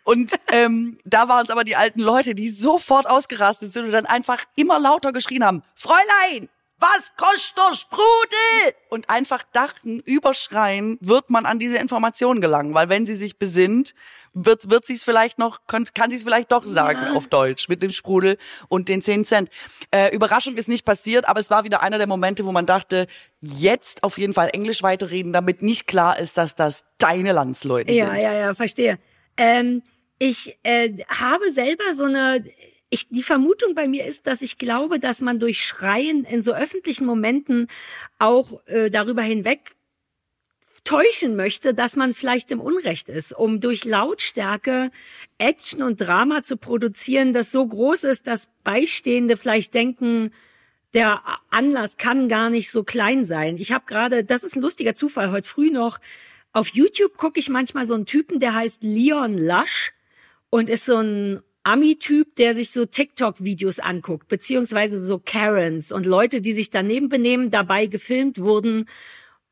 Und ähm, da waren es aber die alten Leute, die sofort ausgerastet sind und dann einfach immer lauter geschrien haben, Fräulein, was kostet der Sprudel? Und einfach dachten, überschreien wird man an diese Information gelangen, weil wenn sie sich besinnt, wird, wird sie es vielleicht noch, kann, kann sie es vielleicht doch sagen auf Deutsch mit dem Sprudel und den 10 Cent. Äh, Überraschung ist nicht passiert, aber es war wieder einer der Momente, wo man dachte, jetzt auf jeden Fall Englisch weiterreden, damit nicht klar ist, dass das deine Landsleute Ja, sind. ja, ja, verstehe. Ähm, ich äh, habe selber so eine. Ich, die Vermutung bei mir ist, dass ich glaube, dass man durch Schreien in so öffentlichen Momenten auch äh, darüber hinweg täuschen möchte, dass man vielleicht im Unrecht ist, um durch Lautstärke Action und Drama zu produzieren, das so groß ist, dass Beistehende vielleicht denken, der Anlass kann gar nicht so klein sein. Ich habe gerade, das ist ein lustiger Zufall, heute früh noch, auf YouTube gucke ich manchmal so einen Typen, der heißt Leon Lush und ist so ein Ami-Typ, der sich so TikTok-Videos anguckt, beziehungsweise so Karens und Leute, die sich daneben benehmen, dabei gefilmt wurden,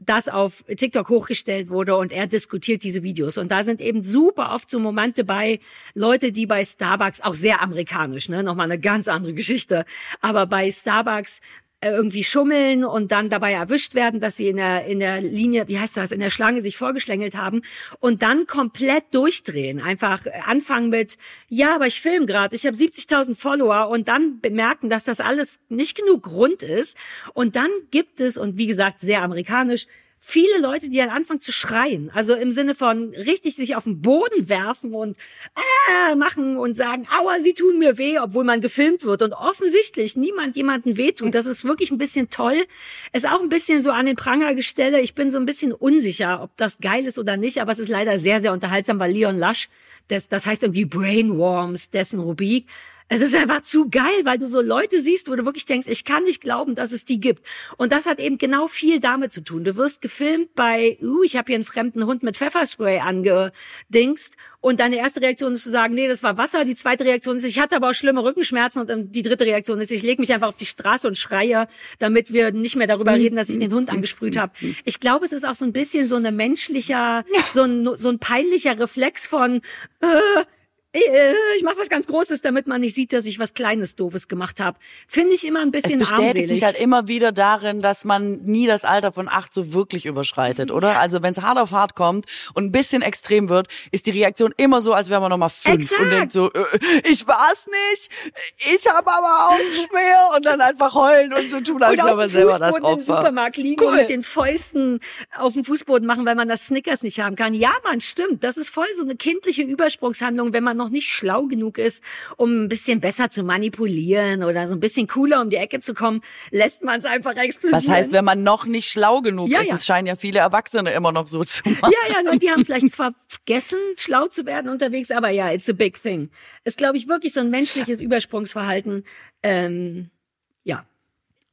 das auf TikTok hochgestellt wurde und er diskutiert diese Videos. Und da sind eben super oft so Momente bei Leute, die bei Starbucks, auch sehr amerikanisch, ne, nochmal eine ganz andere Geschichte, aber bei Starbucks irgendwie schummeln und dann dabei erwischt werden, dass sie in der, in der Linie, wie heißt das, in der Schlange sich vorgeschlängelt haben und dann komplett durchdrehen. Einfach äh, anfangen mit, ja, aber ich film gerade, ich habe 70.000 Follower und dann bemerken, dass das alles nicht genug Grund ist. Und dann gibt es, und wie gesagt, sehr amerikanisch, viele Leute, die dann anfangen zu schreien. Also im Sinne von richtig sich auf den Boden werfen und äh, machen und sagen, aua, sie tun mir weh, obwohl man gefilmt wird und offensichtlich niemand jemanden wehtut. Das ist wirklich ein bisschen toll. Ist auch ein bisschen so an den Pranger gestelle. Ich bin so ein bisschen unsicher, ob das geil ist oder nicht, aber es ist leider sehr, sehr unterhaltsam, weil Leon Lush, das, das heißt irgendwie Brainworms, dessen Rubrik, es ist einfach zu geil, weil du so Leute siehst, wo du wirklich denkst, ich kann nicht glauben, dass es die gibt. Und das hat eben genau viel damit zu tun. Du wirst gefilmt bei, uh, ich habe hier einen fremden Hund mit Pfefferspray angedingst und deine erste Reaktion ist zu sagen, nee, das war Wasser. Die zweite Reaktion ist, ich hatte aber auch schlimme Rückenschmerzen und ähm, die dritte Reaktion ist, ich lege mich einfach auf die Straße und schreie, damit wir nicht mehr darüber reden, dass ich den Hund angesprüht habe. Ich glaube, es ist auch so ein bisschen so eine menschlicher, so ein, so ein peinlicher Reflex von, äh, ich mache was ganz Großes, damit man nicht sieht, dass ich was Kleines, Doofes gemacht habe. Finde ich immer ein Es bisschen bestätigt armselig. mich halt immer wieder darin, dass man nie das Alter von acht so wirklich überschreitet, oder? Also wenn es hart auf hart kommt und ein bisschen extrem wird, ist die Reaktion immer so, als wäre man noch mal fünf Exakt. und denkt so, äh, ich war's nicht, ich habe aber auch schwer und dann einfach heulen und so tun, als wäre man selber das Fußboden im Opfer. Supermarkt liegen Cool. und mit den Fäusten auf dem Fußboden machen, weil man das Snickers nicht haben kann. Ja, man stimmt. Das ist voll so eine kindliche Übersprungshandlung, wenn man noch nicht schlau genug ist, um ein bisschen besser zu manipulieren oder so ein bisschen cooler um die Ecke zu kommen, lässt man es einfach explodieren. Was heißt, wenn man noch nicht schlau genug Ja, ist? ja. Es scheinen ja viele Erwachsene immer noch so zu machen. Ja, ja, und die haben vielleicht vergessen, schlau zu werden unterwegs, aber ja, it's a big thing. Ist, glaube ich, wirklich so ein menschliches Übersprungsverhalten. Ähm.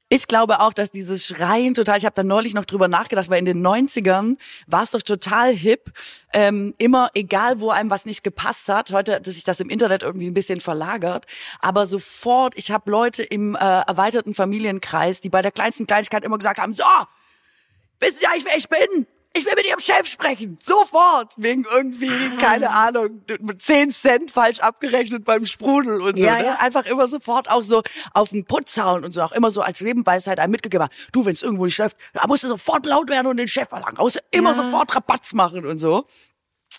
Ich glaube auch, dass dieses Schreien total, ich habe da neulich noch drüber nachgedacht, weil in den 90ern war es doch total hip, ähm, immer egal, wo einem was nicht gepasst hat, heute hat sich das im Internet irgendwie ein bisschen verlagert, aber sofort, ich habe Leute im äh, erweiterten Familienkreis, die bei der kleinsten Kleinigkeit immer gesagt haben, so, wissen Sie eigentlich, wer ich bin? Ich will mit Ihrem Chef sprechen. Sofort. Wegen irgendwie, keine Ahnung, mit 10 Cent falsch abgerechnet beim Sprudel und so. Ja, ne? ja. Einfach immer sofort auch so auf den Putz hauen und so. Auch immer so als Nebenweisheit einem mitgegeben. Du, wenn es irgendwo nicht läuft, da musst du sofort laut werden und den Chef verlangen. Da musst du immer Ja. sofort Rabatz machen und so.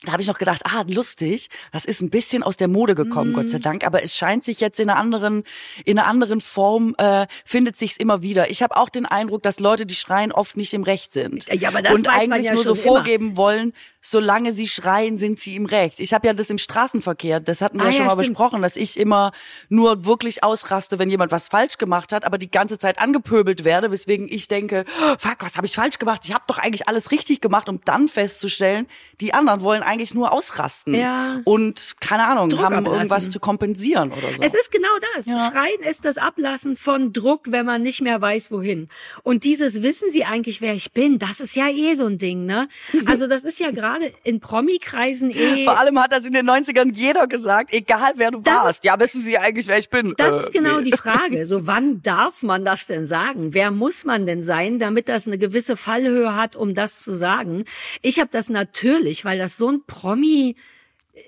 Da habe ich noch gedacht, ah, lustig, das ist ein bisschen aus der Mode gekommen, Gott Mhm. sei Dank. Aber es scheint sich jetzt in einer anderen, in einer anderen Form, äh, findet sich's immer wieder. Ich habe auch den Eindruck, dass Leute, die schreien, oft nicht im Recht sind. Ja, aber das Und weiß man eigentlich ja nur so immer. vorgeben wollen, solange sie schreien, sind sie im Recht. Ich habe ja das im Straßenverkehr, das hatten wir Ah, ja schon ja, mal stimmt. besprochen, dass ich immer nur wirklich ausraste, wenn jemand was falsch gemacht hat, aber die ganze Zeit angepöbelt werde, weswegen ich denke, oh, fuck, was habe ich falsch gemacht? Ich habe doch eigentlich alles richtig gemacht, um dann festzustellen, die anderen wollen eigentlich nur ausrasten Ja. und keine Ahnung, Druck haben ablassen. irgendwas zu kompensieren oder so. Es ist genau das. Ja. Schreien ist das Ablassen von Druck, wenn man nicht mehr weiß, wohin. Und dieses Wissen Sie eigentlich, wer ich bin, das ist ja eh so ein Ding, ne? Also das ist ja gerade in Promi-Kreisen eh. Vor allem hat das in den 90ern jeder gesagt, egal wer du Das warst. Ja, wissen Sie eigentlich, wer ich bin? Das Äh, ist genau nee. die Frage. So, wann darf man das denn sagen? Wer muss man denn sein, damit das eine gewisse Fallhöhe hat, um das zu sagen? Ich habe das natürlich, weil das so ein Promi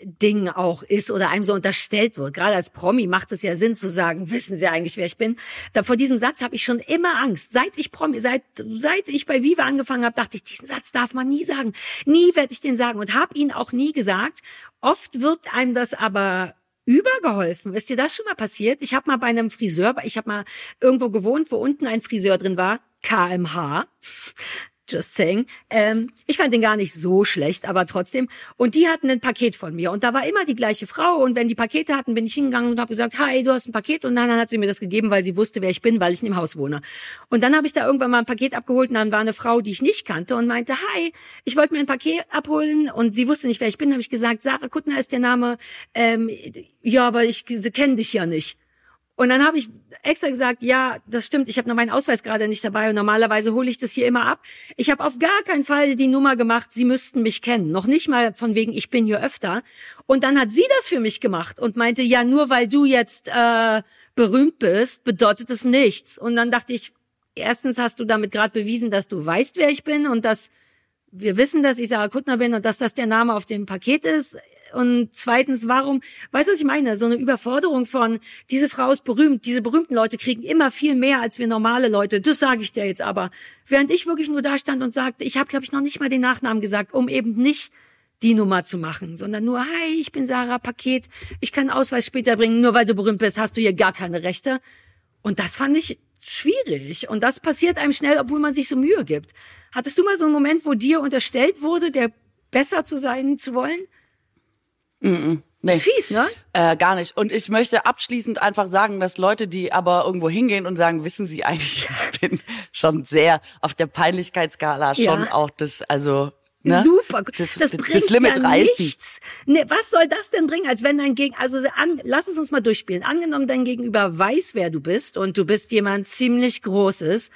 Ding auch ist oder einem so unterstellt wird. Gerade als Promi macht es ja Sinn zu sagen, wissen Sie eigentlich, wer ich bin? Da, vor diesem Satz habe ich schon immer Angst. Seit ich Promi, seit, seit ich bei Viva angefangen habe, dachte ich, diesen Satz darf man nie sagen. Nie werde ich den sagen und habe ihn auch nie gesagt. Oft wird einem das aber übergeholfen. Ist dir das schon mal passiert? Ich habe mal bei einem Friseur, ich habe mal irgendwo gewohnt, wo unten ein Friseur drin war, KMH. Just saying. Ähm, ich fand den gar nicht so schlecht, aber trotzdem. Und die hatten ein Paket von mir. Und da war immer die gleiche Frau. Und wenn die Pakete hatten, bin ich hingegangen und habe gesagt, hi, du hast ein Paket. Und dann hat sie mir das gegeben, weil sie wusste, wer ich bin, weil ich in dem Haus wohne. Und dann habe ich da irgendwann mal ein Paket abgeholt und dann war eine Frau, die ich nicht kannte und meinte, hi, ich wollte mir ein Paket abholen. Und sie wusste nicht, wer ich bin. habe ich gesagt, Sarah Kuttner ist der Name. Ähm, ja, aber ich kenne dich ja nicht. Und dann habe ich extra gesagt, ja, das stimmt, ich habe noch meinen Ausweis gerade nicht dabei und normalerweise hole ich das hier immer ab. Ich habe auf gar keinen Fall die Nummer gemacht, Sie müssten mich kennen. Noch nicht mal von wegen, ich bin hier öfter. Und dann hat sie das für mich gemacht und meinte, ja, nur weil du jetzt äh, berühmt bist, bedeutet es nichts. Und dann dachte ich, erstens hast du damit gerade bewiesen, dass du weißt, wer ich bin und dass wir wissen, dass ich Sarah Kuttner bin und dass das der Name auf dem Paket ist. Und zweitens, warum, weißt du, was ich meine? So eine Überforderung von, diese Frau ist berühmt, diese berühmten Leute kriegen immer viel mehr als wir normale Leute. Das sage ich dir jetzt aber. Während ich wirklich nur da stand und sagte, ich habe, glaube ich, noch nicht mal den Nachnamen gesagt, um eben nicht die Nummer zu machen, sondern nur, hi, ich bin Sarah Paket, ich kann Ausweis später bringen, nur weil du berühmt bist, hast du hier gar keine Rechte. Und das fand ich schwierig. Und das passiert einem schnell, obwohl man sich so Mühe gibt. Hattest du mal so einen Moment, wo dir unterstellt wurde, der besser zu sein zu wollen? Nee. Ist fies, ne? Äh, gar nicht. Und ich möchte abschließend einfach sagen, dass Leute, die aber irgendwo hingehen und sagen, wissen Sie eigentlich, ich bin schon sehr auf der Peinlichkeitsskala schon Ja. auch das, also ne? Super. das, Das, das, bringt das Limit ja nichts. Nee, was soll das denn bringen, als wenn dein Gegen, also an, lass es uns mal durchspielen. Angenommen, dein Gegenüber weiß, wer du bist und du bist jemand ziemlich Großes,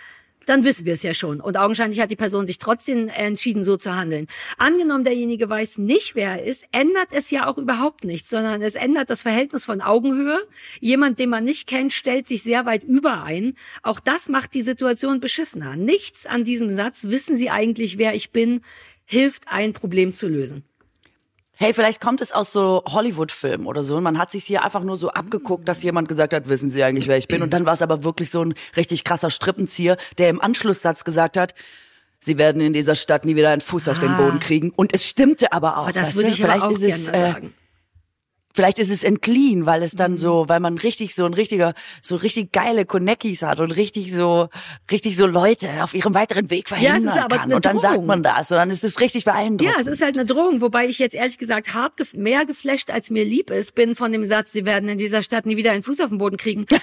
dann wissen wir es ja schon. Und augenscheinlich hat die Person sich trotzdem entschieden, so zu handeln. Angenommen, derjenige weiß nicht, wer er ist, ändert es ja auch überhaupt nichts, sondern es ändert das Verhältnis von Augenhöhe. Jemand, den man nicht kennt, stellt sich sehr weit über ein. Auch das macht die Situation beschissener. Nichts an diesem Satz, wissen Sie eigentlich, wer ich bin, hilft, ein Problem zu lösen. Hey, vielleicht kommt es aus so Hollywood-Filmen oder so. Und man hat sich hier einfach nur so abgeguckt, dass jemand gesagt hat, wissen Sie eigentlich, wer ich bin? Und dann war es aber wirklich so ein richtig krasser Strippenzieher, der im Anschlusssatz gesagt hat, Sie werden in dieser Stadt nie wieder einen Fuß auf den Ah. Boden kriegen. Und es stimmte aber auch. Aber das würde ich vielleicht auch ist es, äh, sagen. Vielleicht ist es entclean, weil es dann so, weil man richtig so ein richtiger, so richtig geile Konekis hat und richtig so, richtig so Leute auf ihrem weiteren Weg Ja, es ist verhindern aber kann. Und dann sagt Drohung. man das und dann ist es richtig beeindruckend. Ja, es ist halt eine Drohung, wobei ich jetzt ehrlich gesagt hart gef mehr geflasht, als mir lieb ist, bin von dem Satz, sie werden in dieser Stadt nie wieder einen Fuß auf den Boden kriegen.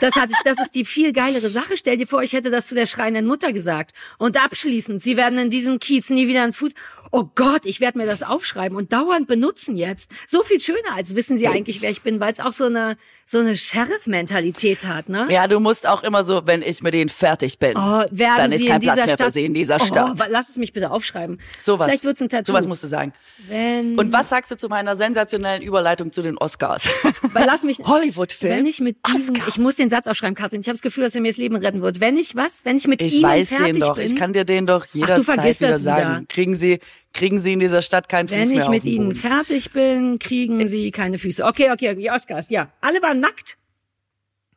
Das hatte ich, das ist die viel geilere Sache. Stell dir vor, ich hätte das zu der schreienden Mutter gesagt. Und abschließend, sie werden in diesem Kiez nie wieder einen Fuß. Oh Gott, ich werde mir das aufschreiben und dauernd benutzen jetzt. So viel schöner, als wissen sie eigentlich, wer ich bin, weil es auch so eine, so eine Sheriff-Mentalität hat, ne? Ja, du musst auch immer so, wenn ich mit denen fertig bin, Oh, werden dann ist sie kein Platz mehr Stadt, für sie in dieser oh, Stadt. wa- Lass es mich bitte aufschreiben. Sowas. Vielleicht wird's ein Tattoo. Sowas musst du sagen. Wenn, Und was sagst du zu meiner sensationellen Überleitung zu den Oscars? Weil lass mich Hollywood-Film. Wenn ich mit diesem, Oscars. ich muss den Satz aufschreiben, Katrin. Ich habe das Gefühl, dass er mir das Leben retten wird. Wenn ich was? Wenn ich mit Ich Ihnen weiß fertig den doch. bin. Ich kann dir den doch jederzeit wieder wieder. sagen. Kriegen Sie, kriegen Sie in dieser Stadt keinen Fuß wenn mehr ich auf mit Ihnen fertig bin, kriegen Sie keine Füße. Okay, okay, okay. Oscars, ja. Alle waren nackt.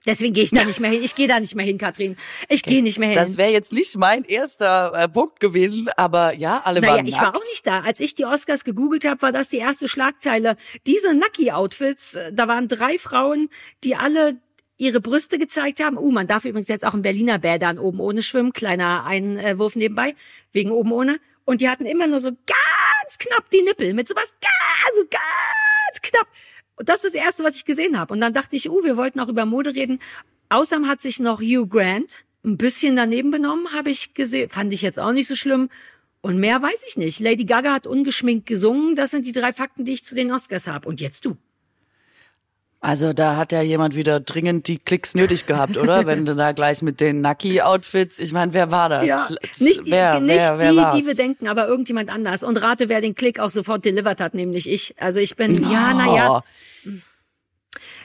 Deswegen gehe ich da nicht mehr hin. Ich gehe da nicht mehr hin, Katrin. Ich gehe nicht mehr hin. Das wäre jetzt nicht mein erster äh, Punkt gewesen, aber ja, alle Naja, waren ich nackt. war auch nicht da. Als ich die Oscars gegoogelt habe, war das die erste Schlagzeile. Diese Nucky-Outfits, äh, da waren drei Frauen, die alle ihre Brüste gezeigt haben. Uh, man darf übrigens jetzt auch in Berliner Bädern oben ohne schwimmen. Kleiner Einwurf nebenbei, wegen oben ohne. Und die hatten immer nur so ganz knapp die Nippel mit sowas ganz, so ganz knapp. Und das ist das Erste, was ich gesehen habe. Und dann dachte ich, uh, wir wollten auch über Mode reden. Außerdem hat sich noch Hugh Grant ein bisschen daneben benommen, habe ich gesehen. Fand ich jetzt auch nicht so schlimm. Und mehr weiß ich nicht. Lady Gaga hat ungeschminkt gesungen. Das sind die drei Fakten, die ich zu den Oscars habe. Und jetzt du. Also da hat ja jemand wieder dringend die Klicks nötig gehabt, oder? Wenn du da gleich mit den Naki-Outfits, ich meine, wer war das? Nicht die, wer, nicht wer, wer die, war's? die wir denken, aber irgendjemand anders. Und rate, wer den Klick auch sofort delivered hat, nämlich ich. Also ich bin, ja, naja.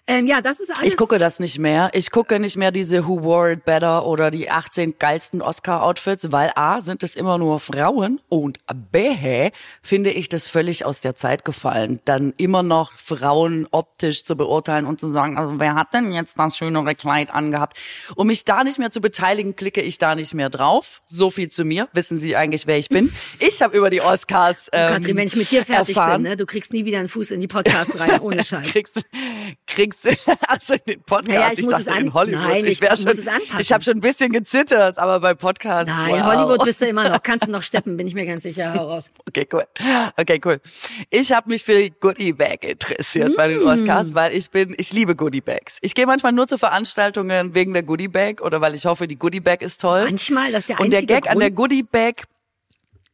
Oh, Ähm, ja, das ist alles. Ich gucke das nicht mehr. Ich gucke nicht mehr diese Who Wore It Better oder die 18 geilsten Oscar-Outfits, weil A, sind es immer nur Frauen und B, finde ich das völlig aus der Zeit gefallen, dann immer noch Frauen optisch zu beurteilen und zu sagen, also wer hat denn jetzt das schönere Kleid angehabt? Um mich da nicht mehr zu beteiligen, klicke ich da nicht mehr drauf. So viel zu mir. Wissen Sie eigentlich, wer ich bin? Ich habe über die Oscars ähm, Katrin, wenn ich mit dir fertig erfahren. bin, ne, du kriegst nie wieder einen Fuß in die Podcast rein, ohne Scheiß. kriegst, kriegst also in den Podcast. Naja, ich ich, muss dachte in Hollywood. Nein, ich ich wär muss schon, ich habe schon ein bisschen gezittert, aber beim Podcast. Nein, wow. Hollywood bist du immer noch. Kannst du noch steppen, bin ich mir ganz sicher. Hau raus. Okay, cool. Okay, cool. Ich habe mich für die Goodie Bag interessiert bei Mm. den Oscars, weil ich bin, ich liebe Goodie Bags. Ich gehe manchmal nur zu Veranstaltungen wegen der Goodie Bag oder weil ich hoffe, die Goodie Bag ist toll. Manchmal, das ist der Und der Gag an der Grund- Goodie Bag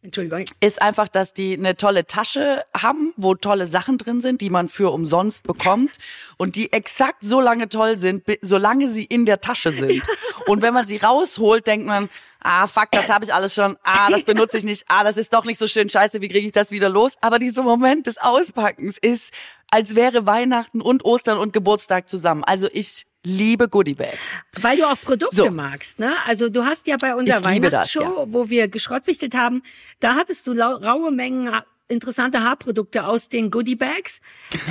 Entschuldigung. ist einfach, dass die eine tolle Tasche haben, wo tolle Sachen drin sind, die man für umsonst bekommt und die exakt so lange toll sind, solange sie in der Tasche sind. Und wenn man sie rausholt, denkt man, ah fuck, das habe ich alles schon, ah, das benutze ich nicht, ah, das ist doch nicht so schön, scheiße, wie kriege ich das wieder los? Aber dieser Moment des Auspackens ist, als wäre Weihnachten und Ostern und Geburtstag zusammen. Also ich liebe Goodiebags. Weil du auch Produkte So. magst, ne? Also du hast ja bei unserer Ich liebe das, Weihnachtsshow, wo wir geschrottwichtelt haben, da hattest du raue Mengen interessante Haarprodukte aus den Goodiebags.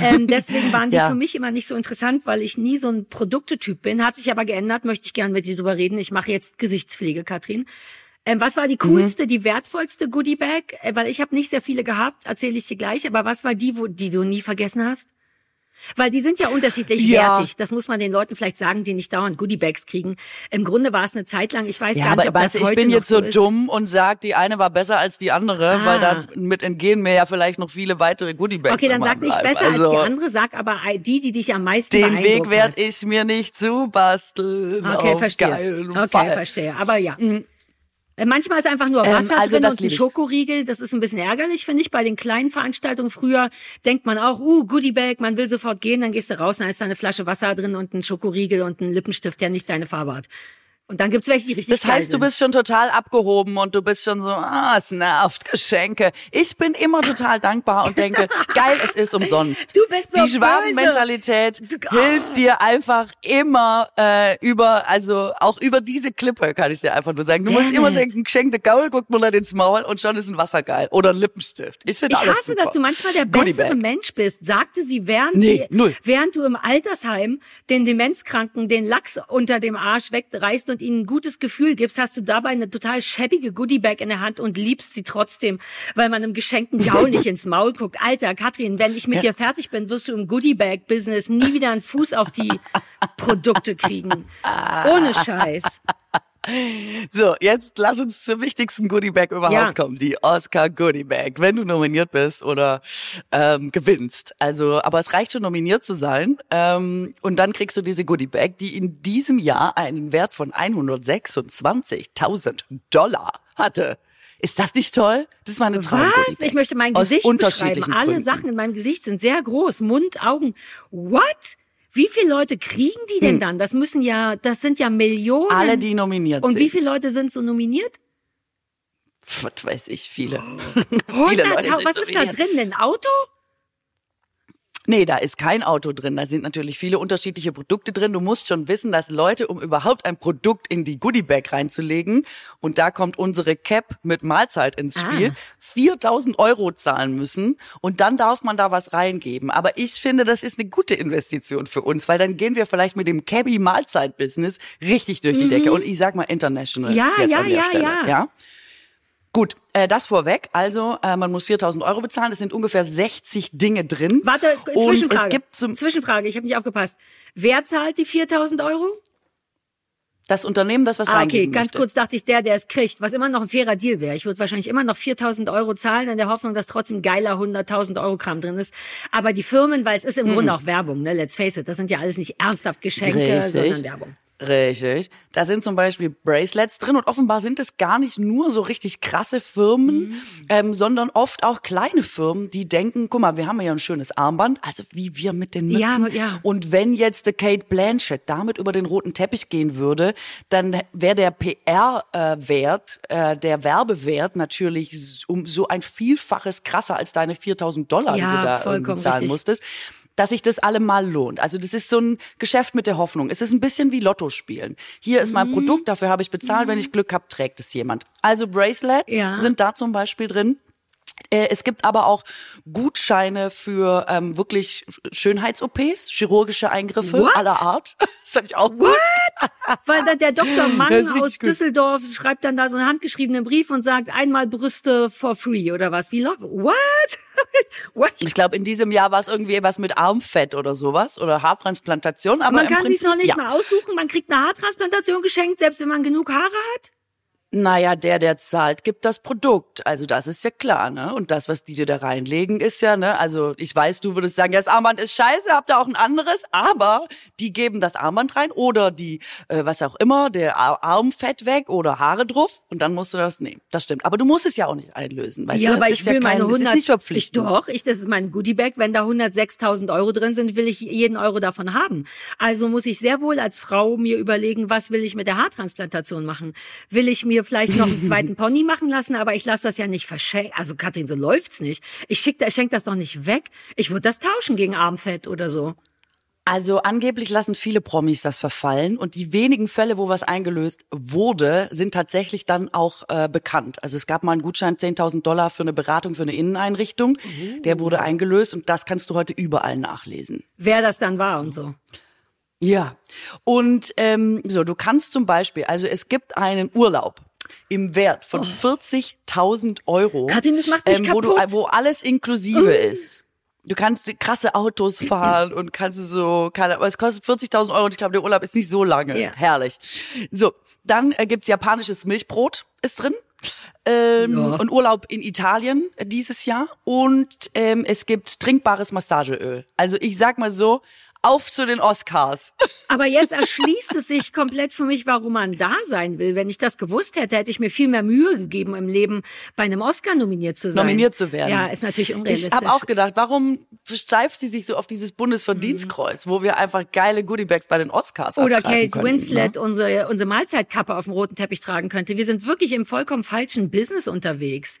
Ähm, deswegen waren die Ja. für mich immer nicht so interessant, weil ich nie so ein Produktetyp bin. Hat sich aber geändert, möchte ich gerne mit dir drüber reden. Ich mache jetzt Gesichtspflege, Katrin. Ähm, was war die Mhm. coolste, die wertvollste Goodiebag? Äh, weil ich habe nicht sehr viele gehabt, erzähle ich dir gleich. Aber was war die, wo, die du nie vergessen hast? Weil die sind ja unterschiedlich Ja. wertig. Das muss man den Leuten vielleicht sagen, die nicht dauernd Goodiebags kriegen. Im Grunde war es eine Zeit lang, ich weiß Ja, gar aber nicht, ob weißt das du, ich heute bin jetzt so ist. dumm und sag, die eine war besser als die andere, Ah. weil dann mit entgehen mir ja vielleicht noch viele weitere Goodiebags. Okay, dann sag nicht besser also, als die andere, sag aber die, die dich am meisten Den Weg werd hat. ich mir nicht zubasteln. Okay, auf verstehe. Okay, Fall. verstehe. Aber ja. Äh, Manchmal ist einfach nur Ähm, Wasser also drin das und ein. Schokoriegel. Das ist ein bisschen ärgerlich, finde ich. Bei den kleinen Veranstaltungen früher denkt man auch, uh, Goodiebag, man will sofort gehen, dann gehst du raus, dann ist da eine Flasche Wasser drin und ein Schokoriegel und ein Lippenstift, der nicht deine Farbe hat. Und dann gibt's welche, die richtig Das heißt, geil du sind. bist schon total abgehoben und du bist schon so, ah, es nervt, Geschenke. Ich bin immer total dankbar und denke, geil, es ist umsonst. Du bist so Die Schwabenmentalität. Du- hilft dir einfach immer äh, über, also auch über diese Klippe kann ich dir einfach nur sagen. Du musst Damn immer it. denken, geschenkte Gaul, guckt da ins Maul und schon ist ein Wasser geil. Oder ein Lippenstift. Ich finde Ich alles hasse, super. dass du manchmal der Goodie bessere Bag. Mensch bist, sagte sie, während, Nee, sie, null. während du im Altersheim den Demenzkranken den Lachs unter dem Arsch wegreißt und und ihnen ein gutes Gefühl gibst, hast du dabei eine total schäbige Goodiebag in der Hand und liebst sie trotzdem, weil man einem geschenkten Gaul nicht ins Maul guckt. Alter, Katrin, wenn ich mit ja. dir fertig bin, wirst du im Goodiebag-Business nie wieder einen Fuß auf die Produkte kriegen. Ohne Scheiß. So, jetzt lass uns zum wichtigsten Goodiebag überhaupt ja. kommen, die Oscar Goodiebag. Wenn du nominiert bist oder ähm, gewinnst. Also, aber es reicht schon nominiert zu sein. Ähm, und dann kriegst du diese Goodiebag, die in diesem Jahr einen Wert von 126.000 Dollar hatte. Ist das nicht toll? Das ist meine Traum. Was? Ich möchte mein Gesicht beschreiben. Alle Gründen. Sachen in meinem Gesicht sind sehr groß. Mund, Augen. What? Wie viele Leute kriegen die denn hm. dann? Das müssen ja, das sind ja Millionen. Alle, die nominiert Und sind. Und wie viele Leute sind so nominiert? Was weiß ich, viele. Oh. viele Leute was ist da drin? Ein Auto? Nee, da ist kein Auto drin. Da sind natürlich viele unterschiedliche Produkte drin. Du musst schon wissen, dass Leute, um überhaupt ein Produkt in die Goodiebag reinzulegen, und da kommt unsere Cap mit Mahlzeit ins ah. Spiel, ah. 4000 Euro zahlen müssen und dann darf man da was reingeben. Aber ich finde, das ist eine gute Investition für uns, weil dann gehen wir vielleicht mit dem Cabby Mahlzeit Business richtig durch die mhm. Decke. Und ich sag mal international. Ja, ja, ja, Stelle, ja, ja. Gut, äh, das vorweg. Also äh, man muss 4.000 Euro bezahlen. Es sind ungefähr 60 Dinge drin. Warte, Zwischenfrage. es gibt zum Zwischenfrage. Ich habe nicht aufgepasst. Wer zahlt die 4.000 Euro? Das Unternehmen, das was ah, Okay, ganz möchte. kurz dachte ich, der, der es kriegt, was immer noch ein fairer Deal wäre. Ich würde wahrscheinlich immer noch 4.000 Euro zahlen, in der Hoffnung, dass trotzdem geiler 100.000 Euro Kram drin ist. Aber die Firmen, weil es ist im mhm. Grunde auch Werbung, ne? Let's face it, das sind ja alles nicht ernsthaft Geschenke, Richtig. sondern Werbung. Richtig. Da sind zum Beispiel Bracelets drin und offenbar sind es gar nicht nur so richtig krasse Firmen, mhm. ähm, sondern oft auch kleine Firmen, die denken, guck mal, wir haben ja ein schönes Armband, also wie wir mit den Mützen. Ja, ja. Und wenn jetzt der Kate Blanchett damit über den roten Teppich gehen würde, dann wäre der PR-Wert, äh, der Werbewert natürlich um so ein Vielfaches krasser als deine 4000 Dollar, ja, die du da zahlen richtig. musstest dass sich das allemal lohnt. Also das ist so ein Geschäft mit der Hoffnung. Es ist ein bisschen wie Lotto spielen. Hier ist mein mhm. Produkt, dafür habe ich bezahlt. Mhm. Wenn ich Glück habe, trägt es jemand. Also Bracelets ja. sind da zum Beispiel drin. Äh, es gibt aber auch Gutscheine für ähm, wirklich Schönheits-OPs, chirurgische Eingriffe What? aller Art. Das fand ich auch gut. What? Weil dann der Dr. Mann aus Düsseldorf schreibt dann da so einen handgeschriebenen Brief und sagt, einmal Brüste for free oder was. Wie läuft? What? What? Ich glaube, in diesem Jahr war es irgendwie was mit Armfett oder sowas oder Haartransplantation. Aber man kann sich noch nicht ja. mal aussuchen. Man kriegt eine Haartransplantation geschenkt, selbst wenn man genug Haare hat. Naja, der, der zahlt, gibt das Produkt. Also das ist ja klar, ne? Und das, was die dir da reinlegen, ist ja, ne? Also ich weiß, du würdest sagen, ja, das Armband ist scheiße, habt ihr auch ein anderes, aber die geben das Armband rein oder die, äh, was auch immer, der Armfett weg oder Haare drauf und dann musst du das nehmen. Das stimmt. Aber du musst es ja auch nicht einlösen. Weißt ja, du? aber ich will ja kein, meine 100, nicht verpflichtend. Ich, doch, ich, das ist mein Goodiebag. Wenn da 106.000 Euro drin sind, will ich jeden Euro davon haben. Also muss ich sehr wohl als Frau mir überlegen, was will ich mit der Haartransplantation machen? Will ich mir vielleicht noch ein zweiten Pony machen lassen, aber ich lasse das ja nicht verschenken. Also Katrin, so läuft's nicht. Ich schick, ich schenk das doch nicht weg. Ich würde das tauschen gegen Armfett oder so. Also angeblich lassen viele Promis das verfallen und die wenigen Fälle, wo was eingelöst wurde, sind tatsächlich dann auch äh, bekannt. Also es gab mal einen Gutschein 10.000 Dollar für eine Beratung für eine Inneneinrichtung, mhm. der wurde eingelöst und das kannst du heute überall nachlesen. Wer das dann war und so. Ja, und ähm, so, du kannst zum Beispiel, also es gibt einen Urlaub im Wert von oh. 40.000 Euro, Katrin, das macht mich ähm, wo, du, wo alles inklusive uh. ist. Du kannst krasse Autos fahren und kannst so, keine, aber es kostet 40.000 Euro und ich glaube, der Urlaub ist nicht so lange. Ja. Herrlich. So, dann äh, gibt's japanisches Milchbrot, ist drin. Ähm, ja. Und Urlaub in Italien äh, dieses Jahr. Und ähm, es gibt trinkbares Massageöl. Also ich sag mal so, auf zu den Oscars. Aber jetzt erschließt es sich komplett für mich, warum man da sein will. Wenn ich das gewusst hätte, hätte ich mir viel mehr Mühe gegeben im Leben, bei einem Oscar nominiert zu sein. Nominiert zu werden. Ja, ist natürlich unrealistisch. Ich habe auch gedacht, warum versteift sie sich so auf dieses Bundesverdienstkreuz, mhm. wo wir einfach geile Goodiebags bei den Oscars Oder Kate könnten, Winslet ne? unsere, unsere Mahlzeitkappe auf dem roten Teppich tragen könnte. Wir sind wirklich im vollkommen falschen Business unterwegs.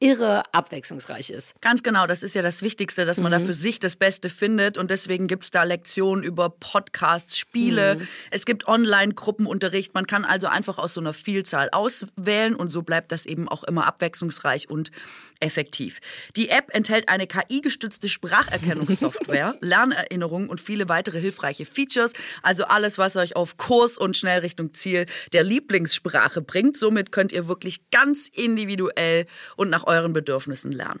irre abwechslungsreich ist. Ganz genau, das ist ja das Wichtigste, dass man da für sich das Beste findet und deswegen gibt's da Lektionen über Podcasts, Spiele, es gibt Online-Gruppenunterricht, man kann also einfach aus so einer Vielzahl auswählen und so bleibt das eben auch immer abwechslungsreich und effektiv. Die App enthält eine KI-gestützte Spracherkennungssoftware, Lernerinnerungen und viele weitere hilfreiche Features, also alles, was euch auf Kurs und schnell Richtung Ziel der Lieblingssprache bringt. Somit könnt ihr wirklich ganz individuell und nach euren Bedürfnissen lernen.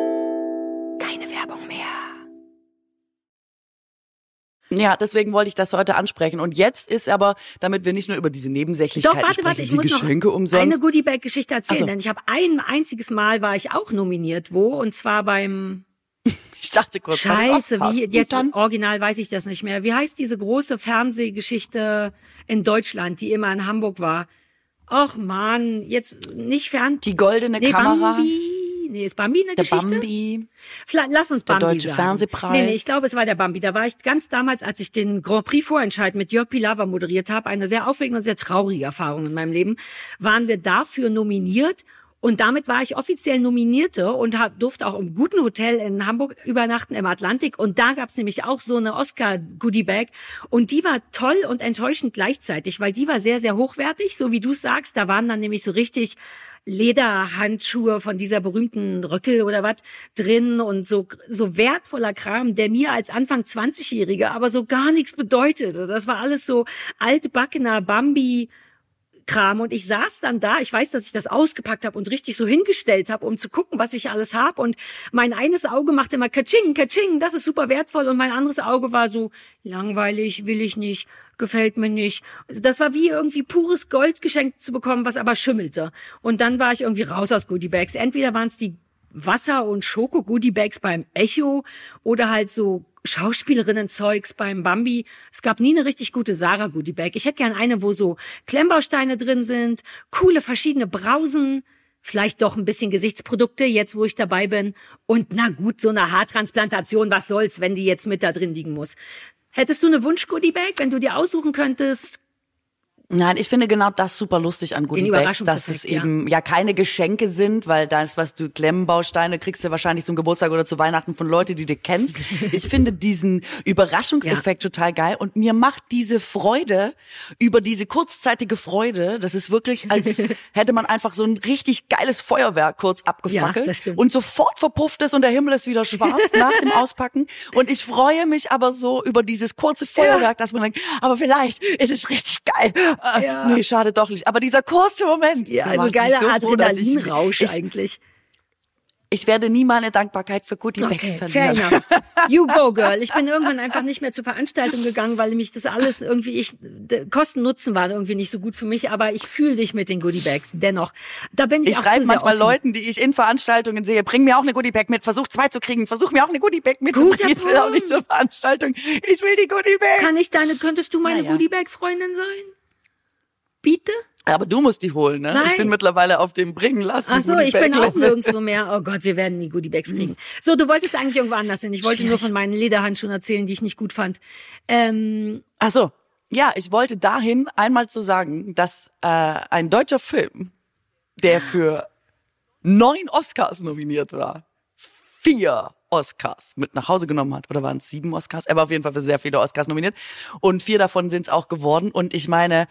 Ja, deswegen wollte ich das heute ansprechen. Und jetzt ist aber, damit wir nicht nur über diese Nebensächlichkeiten Doch, warte, sprechen, warte, ich muss Geschenke noch umsonst. eine Goodie Bag Geschichte erzählen, so. denn ich habe ein einziges Mal war ich auch nominiert, wo und zwar beim ich dachte kurz, Scheiße, wie jetzt dann, original weiß ich das nicht mehr. Wie heißt diese große Fernsehgeschichte in Deutschland, die immer in Hamburg war? Och man, jetzt nicht fern. die goldene nee, Kamera, Bambi. Nee, ist Bambi eine der Geschichte? Bambi. Lass uns Der Bambi Deutsche sagen. Fernsehpreis. Nee, nee, ich glaube, es war der Bambi. Da war ich ganz damals, als ich den Grand Prix Vorentscheid mit Jörg Pilawa moderiert habe, eine sehr aufregende und sehr traurige Erfahrung in meinem Leben, waren wir dafür nominiert. Und damit war ich offiziell Nominierte und hab, durfte auch im guten Hotel in Hamburg übernachten im Atlantik. Und da gab's nämlich auch so eine Oscar-Goodie-Bag. Und die war toll und enttäuschend gleichzeitig, weil die war sehr, sehr hochwertig, so wie du sagst. Da waren dann nämlich so richtig Lederhandschuhe von dieser berühmten Röckel oder was drin und so, so wertvoller Kram, der mir als Anfang 20-Jährige aber so gar nichts bedeutete. Das war alles so altbackener Bambi. Kram und ich saß dann da, ich weiß, dass ich das ausgepackt habe und richtig so hingestellt habe, um zu gucken, was ich alles habe und mein eines Auge machte immer Katsching, Katsching, das ist super wertvoll und mein anderes Auge war so langweilig, will ich nicht, gefällt mir nicht. Das war wie irgendwie pures Gold geschenkt zu bekommen, was aber schimmelte. Und dann war ich irgendwie raus aus Goodiebags. Entweder waren es die Wasser- und Schoko-Goodiebags beim Echo oder halt so Schauspielerinnen-Zeugs beim Bambi. Es gab nie eine richtig gute Sarah Goodiebag. Ich hätte gern eine, wo so Klemmbausteine drin sind, coole verschiedene Brausen, vielleicht doch ein bisschen Gesichtsprodukte, jetzt wo ich dabei bin. Und na gut, so eine Haartransplantation, was soll's, wenn die jetzt mit da drin liegen muss. Hättest du eine Wunsch-Goodiebag, wenn du dir aussuchen könntest, Nein, ich finde genau das super lustig an Goodie Bags, dass es Überraschungseffekt, ja. eben ja keine Geschenke sind, weil das, was du Klemmenbausteine kriegst du wahrscheinlich zum Geburtstag oder zu Weihnachten von Leuten, die du kennst. Ich finde diesen Überraschungseffekt total geil und mir macht diese Freude über diese kurzzeitige Freude, das ist wirklich, als hätte man einfach so ein richtig geiles Feuerwerk kurz abgefackelt stimmt. und sofort verpufft es und der Himmel ist wieder schwarz nach dem Auspacken. Und ich freue mich aber so über dieses kurze Feuerwerk, dass man denkt, aber vielleicht ist es richtig geil. Äh, Ja. Nee, schade doch nicht. Aber dieser kurze Moment. Ja, also geiler so Adrenalinrausch ich, eigentlich. ich werde nie meine Dankbarkeit für Goodie Bags Okay, fair verlieren. enough. You go, girl. Ich bin irgendwann einfach nicht mehr zur Veranstaltung gegangen, weil mich das alles irgendwie, ich, d- Kosten-Nutzen waren irgendwie nicht so gut für mich, aber ich fühle dich mit den Goodie-Bags. Dennoch, da bin ich, Ich auch schreibe manchmal offen. Leuten, die ich in Veranstaltungen sehe, bring mir auch eine Goodie Bag mit, versuch zwei zu kriegen, versuch mir auch eine Goodie Bag mitzubringen. Ich will auch nicht zur Veranstaltung. Ich will die Goodie Bag. Kann ich deine, könntest du meine Naja. Goodie-Bag-Freundin sein? Bitte? Aber du musst die holen, ne? Nein. Ich bin mittlerweile auf dem bringen lassen. Ach so, Goodie ich bin auch nirgendwo mehr. Oh Gott, wir werden nie Goodie-Bags kriegen. So, du wolltest eigentlich irgendwo anders hin. Ich wollte nur von meinen Lederhandschuhen erzählen, die ich nicht gut fand. Ähm, Ach so. Ja, ich wollte dahin einmal zu sagen, dass äh, ein deutscher Film, der für neun Oscars nominiert war, vier Oscars mit nach Hause genommen hat. Oder waren es sieben Oscars? Er war auf jeden Fall für sehr viele Oscars nominiert. Und vier davon sind es auch geworden. Und ich meine,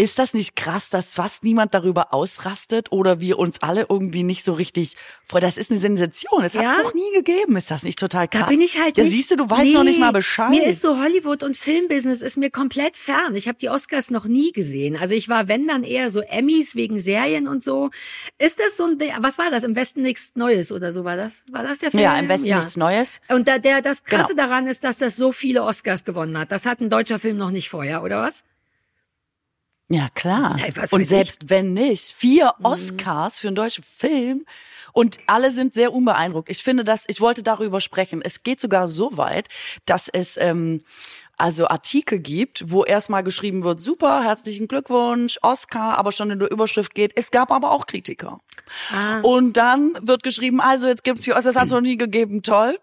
ist das nicht krass, dass fast niemand darüber ausrastet oder wir uns alle irgendwie nicht so richtig freuen? Das ist eine Sensation. Es hat Ja? es noch nie gegeben. Ist das nicht total krass? Da bin ich halt Ja, nicht. siehst du, du weißt Nee, noch nicht mal Bescheid. Mir ist so Hollywood und Filmbusiness ist mir komplett fern. Ich habe die Oscars noch nie gesehen. Also ich war, wenn dann eher so Emmys wegen Serien und so. Ist das so ein, was war das? Im Westen nichts Neues oder so war das? War das der Film? ja, im Westen nichts Neues. Und da, der, das Krasse Genau. daran ist, dass das so viele Oscars gewonnen hat. Das hat ein deutscher Film noch nicht vorher, oder was? Ja, klar. Und selbst wenn nicht, vier Mhm. Oscars für einen deutschen Film und alle sind sehr unbeeindruckt. Ich finde das, ich wollte darüber sprechen. Es geht sogar so weit, dass es ähm, also Artikel gibt, wo erstmal geschrieben wird, super, herzlichen Glückwunsch, Oscar, aber schon in der Überschrift geht, es gab aber auch Kritiker. Ah. Und dann wird geschrieben, also jetzt gibt's hier, das hat es noch nie gegeben, toll.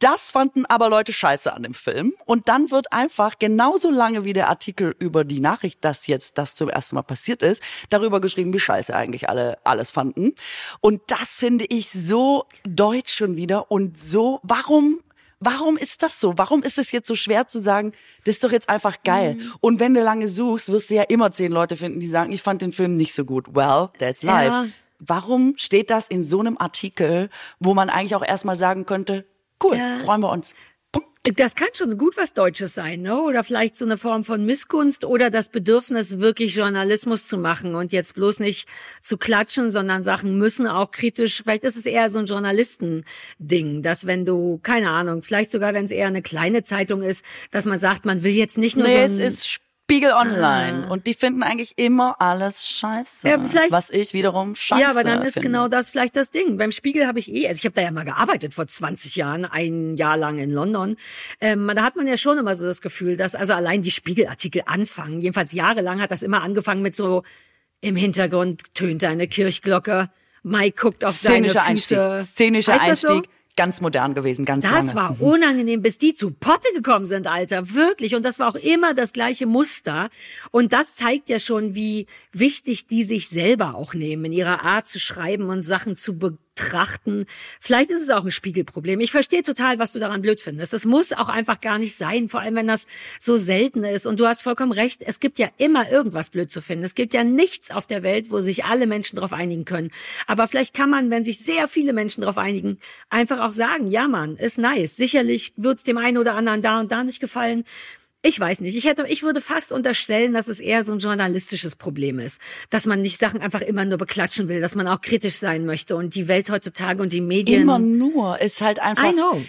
Das fanden aber Leute scheiße an dem Film. Und dann wird einfach genauso lange wie der Artikel über die Nachricht, dass jetzt das zum ersten Mal passiert ist, darüber geschrieben, wie scheiße eigentlich alle alles fanden. Und das finde ich so deutsch schon wieder und so, warum Warum ist das so? Warum ist es jetzt so schwer zu sagen, das ist doch jetzt einfach geil? Mhm. Und wenn du lange suchst, wirst du ja immer zehn Leute finden, die sagen, ich fand den Film nicht so gut. Well, that's life. Ja. Warum steht das in so einem Artikel, wo man eigentlich auch erstmal sagen könnte, cool, Ja. freuen wir uns. Das kann schon gut was Deutsches sein, ne? Oder vielleicht so eine Form von Missgunst oder das Bedürfnis, wirklich Journalismus zu machen und jetzt bloß nicht zu klatschen, sondern Sachen müssen auch kritisch, vielleicht ist es eher so ein Journalistending, dass wenn du, keine Ahnung, vielleicht sogar wenn es eher eine kleine Zeitung ist, dass man sagt, man will jetzt nicht nur Nee, so es ist Spiegel Online. Und die finden eigentlich immer alles scheiße. Ja, vielleicht- was ich wiederum scheiße Ja, aber dann ist finde. genau das vielleicht das Ding. Beim Spiegel habe ich eh, also ich habe da ja mal gearbeitet vor 20 Jahren, ein Jahr lang in London. Ähm, da hat man ja schon immer so das Gefühl, dass also allein die Spiegelartikel anfangen. Jedenfalls jahrelang hat das immer angefangen mit so im Hintergrund tönt eine Kirchglocke. Mike guckt auf seine Szenischer Füße. Einstieg. Szenischer das so? Ganz modern gewesen, ganz Das lange. war unangenehm, bis die zu Potte gekommen sind, Alter. Wirklich. Und das war auch immer das gleiche Muster. Und das zeigt ja schon, wie wichtig die sich selber auch nehmen, in ihrer Art zu schreiben und Sachen zu betrachten. Vielleicht ist es auch ein Spiegelproblem. Ich verstehe total, was du daran blöd findest. Es muss auch einfach gar nicht sein, vor allem wenn das so selten ist. Und du hast vollkommen recht, es gibt ja immer irgendwas blöd zu finden. Es gibt ja nichts auf der Welt, wo sich alle Menschen darauf einigen können. Aber vielleicht kann man, wenn sich sehr viele Menschen darauf einigen, einfach auch sagen, ja Mann, ist nice. Sicherlich wird's dem einen oder anderen da und da nicht gefallen. Ich weiß nicht. Ich hätte, ich würde fast unterstellen, dass es eher so ein journalistisches Problem ist, dass man nicht Sachen einfach immer nur beklatschen will, dass man auch kritisch sein möchte und die Welt heutzutage und die Medien. Immer nur ist halt einfach. I know.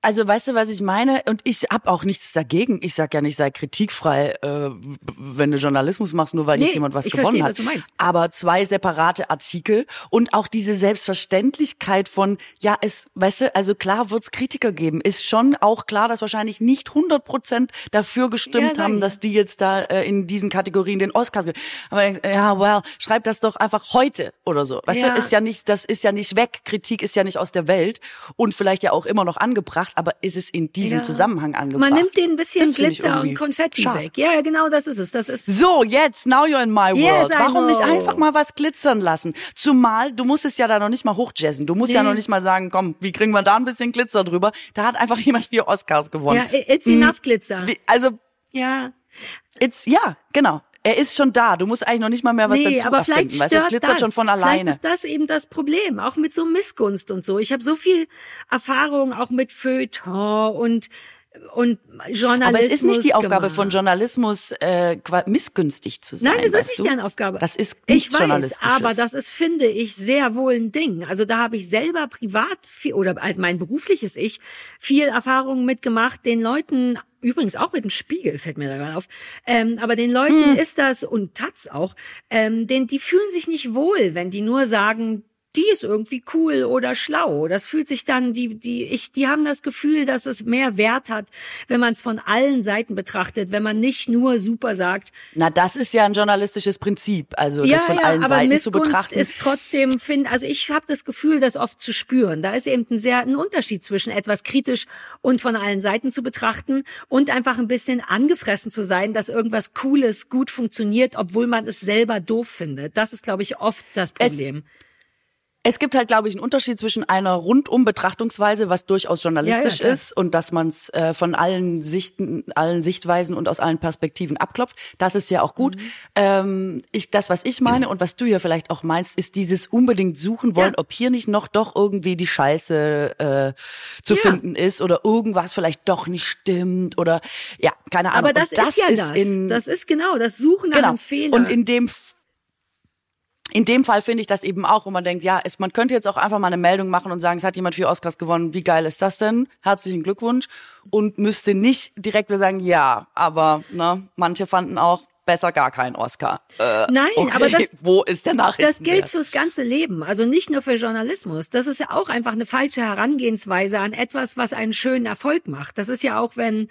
Also weißt du, was ich meine? Und ich hab auch nichts dagegen. Ich sag ja nicht, sei kritikfrei, äh, wenn du Journalismus machst, nur weil Nee, jetzt jemand was gewonnen verstehe, hat. was du meinst. Aber zwei separate Artikel und auch diese Selbstverständlichkeit von, ja, es, weißt du, also klar wird's Kritiker geben. Ist schon auch klar, dass wahrscheinlich nicht 100 Prozent dafür Ja, gestimmt sag haben, dass die jetzt da äh, in diesen Kategorien den Oscar. Aber äh, ja, well, schreib das doch einfach heute oder so. Weißt Ja. du, ist ja nicht, das ist ja nicht weg. Kritik ist ja nicht aus der Welt und vielleicht ja auch immer noch angebracht angebracht, aber ist es in diesem Ja. Zusammenhang angebracht? Man nimmt den ein bisschen Das Glitzer und Konfetti schade. weg. Ja, genau, das ist es. Das ist So, jetzt, now you're in my Yes, world. Warum nicht einfach mal was glitzern lassen? Zumal, du musst es ja da noch nicht mal hochjazzen. Du musst ja Nee. noch nicht mal sagen, komm, wie kriegen wir da ein bisschen Glitzer drüber? Da hat einfach jemand vier Oscars gewonnen. ja, it's enough Glitzer. Wie, also, Ja. it's, ja, genau. Er ist schon da. Du musst eigentlich noch nicht mal mehr was nee, dazu aber erfinden. vielleicht Weißt, stört glitzert das. schon von Vielleicht alleine. ist das eben das Problem, auch mit so Missgunst und so. Ich habe so viel Erfahrung auch mit Feuilleton und und Journalismus. Aber es ist nicht die Aufgabe gemacht. von Journalismus, äh, missgünstig zu sein. Nein, das weißt ist nicht du? deren Aufgabe. Das ist nicht ich weiß, aber das ist, finde ich, sehr wohl ein Ding. Also da habe ich selber privat viel, oder als mein berufliches Ich viel Erfahrung mitgemacht, den Leuten Übrigens auch mit dem Spiegel fällt mir da gerade auf. Ähm, aber den Leuten Hm. ist das und Taz auch, ähm, denn die fühlen sich nicht wohl, wenn die nur sagen, die ist irgendwie cool oder schlau. Das fühlt sich dann, die, die, ich, die haben das Gefühl, dass es mehr Wert hat, wenn man es von allen Seiten betrachtet, wenn man nicht nur super sagt, Na, das ist ja ein journalistisches Prinzip, also das von allen aber Seiten zu Missgunst betrachten. ist trotzdem, find, also ich habe das Gefühl, das oft zu spüren. Da ist eben ein sehr ein Unterschied zwischen etwas kritisch und von allen Seiten zu betrachten und einfach ein bisschen angefressen zu sein, dass irgendwas Cooles gut funktioniert, obwohl man es selber doof findet. Das ist, glaube ich, oft das Problem. Es gibt halt, glaube ich, einen Unterschied zwischen einer rundum Betrachtungsweise, was durchaus journalistisch Ja, ja, ist, und dass man es äh, von allen Sichten, allen Sichtweisen und aus allen Perspektiven abklopft. Das ist ja auch gut. Mhm. Ähm, ich, das, was ich meine und was du ja vielleicht auch meinst, ist dieses unbedingt suchen wollen, Ja. ob hier nicht noch doch irgendwie die Scheiße äh, zu finden ist oder irgendwas vielleicht doch nicht stimmt oder ja, keine Ahnung. Aber das, das ist ja das. In, das ist genau das Suchen nach genau. einem Fehler. Und in dem in dem Fall finde ich das eben auch, wo man denkt, ja, es, man könnte jetzt auch einfach mal eine Meldung machen und sagen, es hat jemand vier Oscars gewonnen, wie geil ist das denn? Herzlichen Glückwunsch. Und müsste nicht direkt wieder sagen, ja, aber ne, manche fanden auch besser gar keinen Oscar. Äh, Nein, okay, aber das, wo ist der Das Nachrichtenwert? gilt fürs ganze Leben, also nicht nur für Journalismus. Das ist ja auch einfach eine falsche Herangehensweise an etwas, was einen schönen Erfolg macht. Das ist ja auch, wenn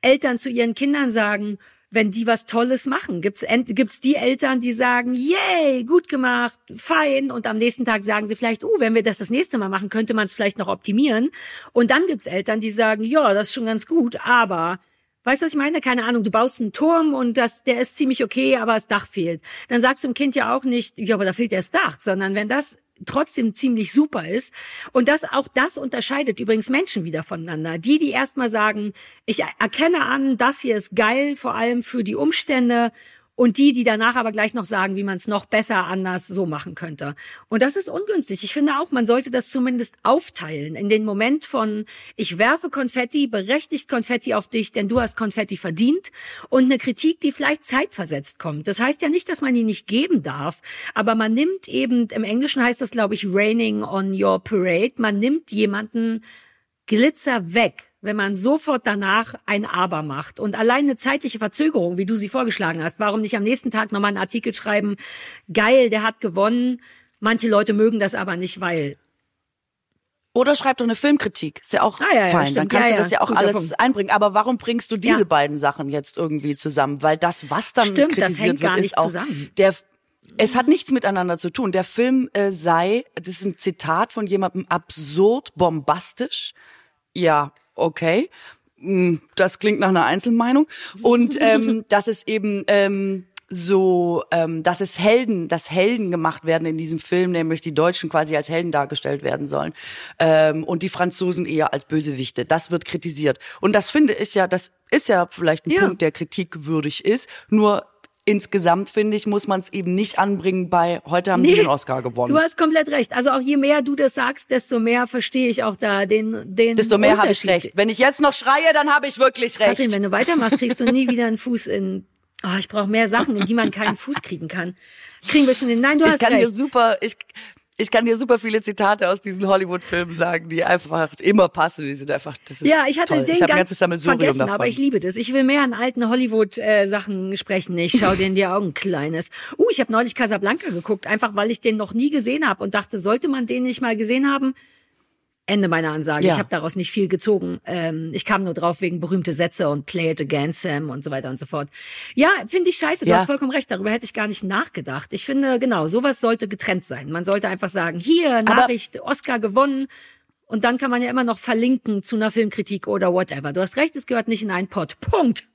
Eltern zu ihren Kindern sagen, wenn die was Tolles machen, gibt's gibt's die Eltern, die sagen, yay, gut gemacht, fein, und am nächsten Tag sagen sie vielleicht, uh, wenn wir das das nächste Mal machen, könnte man es vielleicht noch optimieren. Und dann gibt's Eltern, die sagen, ja, das ist schon ganz gut, aber Weißt du, was ich meine? Keine Ahnung, du baust einen Turm und das, der ist ziemlich okay, aber das Dach fehlt. Dann sagst du dem Kind ja auch nicht, ja, aber da fehlt ja das Dach, sondern wenn das trotzdem ziemlich super ist. Und das, auch das unterscheidet übrigens Menschen wieder voneinander. Die, die erstmal sagen, ich erkenne an, das hier ist geil, vor allem für die Umstände. Und die, die danach aber gleich noch sagen, wie man es noch besser anders so machen könnte. Und das ist ungünstig. Ich finde auch, man sollte das zumindest aufteilen in den Moment von, ich werfe Konfetti, berechtigt Konfetti auf dich, denn du hast Konfetti verdient. Und eine Kritik, die vielleicht zeitversetzt kommt. Das heißt ja nicht, dass man die nicht geben darf, aber man nimmt eben, im Englischen heißt das, glaube ich, raining on your parade. Man nimmt jemanden Glitzer weg, wenn man sofort danach ein Aber macht. Und allein eine zeitliche Verzögerung, wie du sie vorgeschlagen hast, warum nicht am nächsten Tag nochmal einen Artikel schreiben, geil, der hat gewonnen, manche Leute mögen das aber nicht, weil. Oder schreib doch eine Filmkritik. Ist ja auch Ah, ja, ja, fein. stimmt. Dann kannst Ja, du das ja, auch alles Punkt. einbringen. Aber warum bringst du diese beiden Sachen jetzt irgendwie zusammen? Weil das, was dann Stimmt, das kritisiert hängt wird, gar ist nicht auch zusammen. der es hat nichts miteinander zu tun. Der Film äh, sei, das ist ein Zitat von jemandem, absurd bombastisch. Ja, okay. Mm, Das klingt nach einer Einzelmeinung. Und ähm, dass es eben ähm, so, ähm, dass es Helden, dass Helden gemacht werden in diesem Film, nämlich die Deutschen quasi als Helden dargestellt werden sollen ähm, und die Franzosen eher als Bösewichte. Das wird kritisiert. Und das finde ich ja, das ist ja vielleicht ein Ja. Punkt, der kritikwürdig ist. Nur insgesamt finde ich, muss man es eben nicht anbringen bei heute haben die den Oscar gewonnen. Du hast komplett recht. Also auch je mehr du das sagst, desto mehr verstehe ich auch da den, den Desto mehr habe ich recht. Wenn ich jetzt noch schreie, dann habe ich wirklich recht. Katrin, wenn du weitermachst, kriegst du nie wieder einen Fuß in. Oh, ich brauche mehr Sachen, in die man keinen Fuß kriegen kann. Kriegen wir schon hin. Nein, du ich hast kann dir recht. super, ich, ich kann dir super viele Zitate aus diesen Hollywood-Filmen sagen, die einfach immer passen. Die sind einfach, das ist Ja, ich hatte toll. den ich hab ein ganz ganzes Sammelsurium vergessen, davon. aber ich liebe das. Ich will mehr an alten Hollywood-Sachen sprechen. Ich schau dir in die Augen, Kleines. Uh, ich habe neulich Casablanca geguckt, einfach weil ich den noch nie gesehen habe und dachte, sollte man den nicht mal gesehen haben? Ende meiner Ansage. Ja. Ich habe daraus nicht viel gezogen. Ähm, ich kam nur drauf wegen berühmte Sätze und Play it again, Sam und so weiter und so fort. Ja, finde ich scheiße. Du Ja. hast vollkommen recht. Darüber hätte ich gar nicht nachgedacht. Ich finde, genau, sowas sollte getrennt sein. Man sollte einfach sagen, hier, Nachricht, Oscar gewonnen. Und dann kann man ja immer noch verlinken zu einer Filmkritik oder whatever. Du hast recht, es gehört nicht in einen Pot. Punkt.